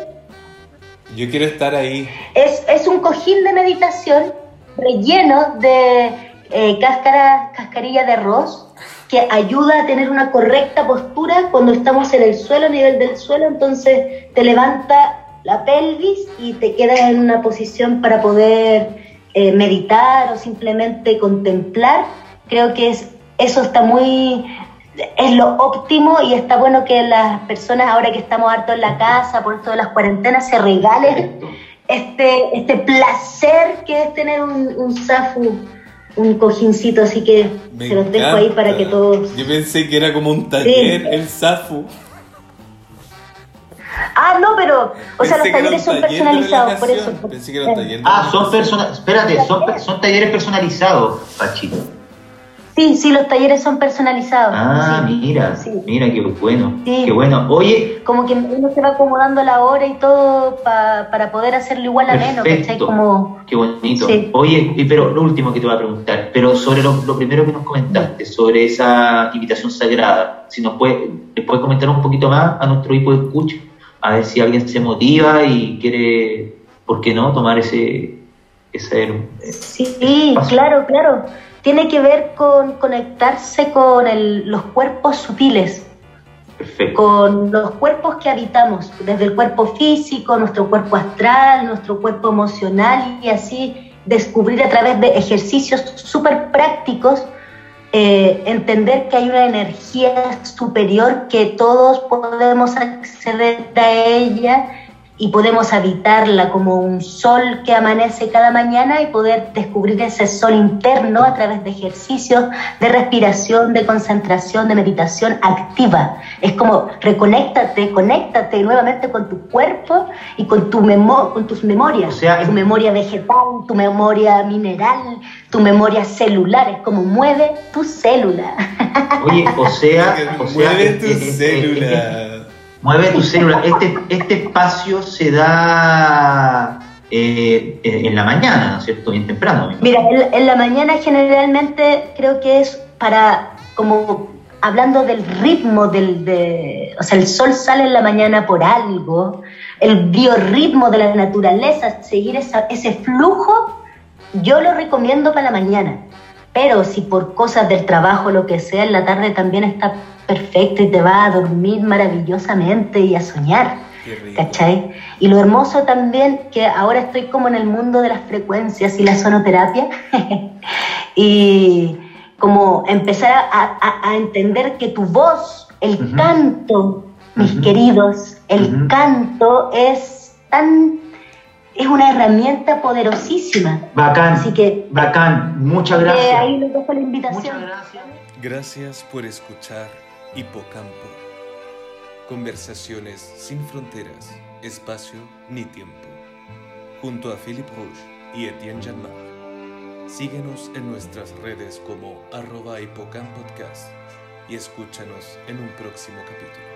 Yo quiero estar ahí. es, es un cojín de meditación relleno de eh, cáscara, cascarilla de arroz que ayuda a tener una correcta postura cuando estamos en el suelo, a nivel del suelo, entonces te levanta la pelvis y te quedas en una posición para poder eh, meditar o simplemente contemplar. Creo que es, eso está muy, es lo óptimo y está bueno que las personas ahora que estamos hartos en la casa por de las cuarentenas se regalen este, este placer que es tener un, un zafu, un cojincito, así que Me se los dejo ahí para que todos... Yo pensé que era como un taller, Sí. el Safu. Ah, no, pero, o sea, los Pensé talleres son taller personalizados, por eso. Pensé que era un taller de Ah, son personas. Espérate, son, son talleres personalizados, Pachito. Sí, sí, los talleres son personalizados. Ah, sí. mira, Sí. mira, qué bueno, Sí. qué bueno. Oye, Como que uno se va acomodando la hora y todo pa- para poder hacerlo igual a menos, ¿cachai? Como, Qué bonito. Sí. Oye, y pero lo último que te voy a preguntar, pero sobre lo, lo primero que nos comentaste, sobre esa invitación sagrada, si nos puede, le puedes comentar un poquito más a nuestro equipo de escucha, a ver si alguien se motiva y quiere, ¿por qué no?, tomar ese... ese sí, Paso. claro, claro. Tiene que ver con conectarse con el- los cuerpos sutiles, perfecto. con los cuerpos que habitamos, desde el cuerpo físico, nuestro cuerpo astral, nuestro cuerpo emocional y así descubrir a través de ejercicios súper prácticos, eh, entender que hay una energía superior que todos podemos acceder a ella y podemos habitarla como un sol que amanece cada mañana y poder descubrir ese sol interno a través de ejercicios de respiración, de concentración, de meditación activa. Es como reconéctate, conéctate nuevamente con tu cuerpo y con, tu memo con tus memorias. O sea, tu memoria vegetal, tu memoria mineral, tu memoria celular. Es como mueve tu célula. Oye, o sea, o sea Mueve tu eh, eh, eh, eh, célula. Mueve tu célula. Este, este espacio se da eh, en la mañana, ¿no es cierto? Bien temprano. Mira, en, en la mañana generalmente creo que es para, como hablando del ritmo del, de, o sea, el sol sale en la mañana por algo, el biorritmo de la naturaleza, seguir esa- ese flujo, yo lo recomiendo para la mañana. Pero si por cosas del trabajo, lo que sea, en la tarde también está perfecto y te va a dormir maravillosamente y a soñar. Qué rico. ¿Cachai? Y lo hermoso también, que ahora estoy como en el mundo de las frecuencias y la sonoterapia, y como empezar a, a- a entender que tu voz, el canto, mis queridos, el canto es tan, es una herramienta poderosísima. Bacán, Así que bacán. Muchas eh, gracias. ahí les dejo la invitación. Muchas gracias. Gracias por escuchar Hipocampo. Conversaciones sin fronteras, espacio ni tiempo. Junto a Philippe Rouge y Etienne Janmar. Síguenos en nuestras redes como arroba hipocampodcast y escúchanos en un próximo capítulo.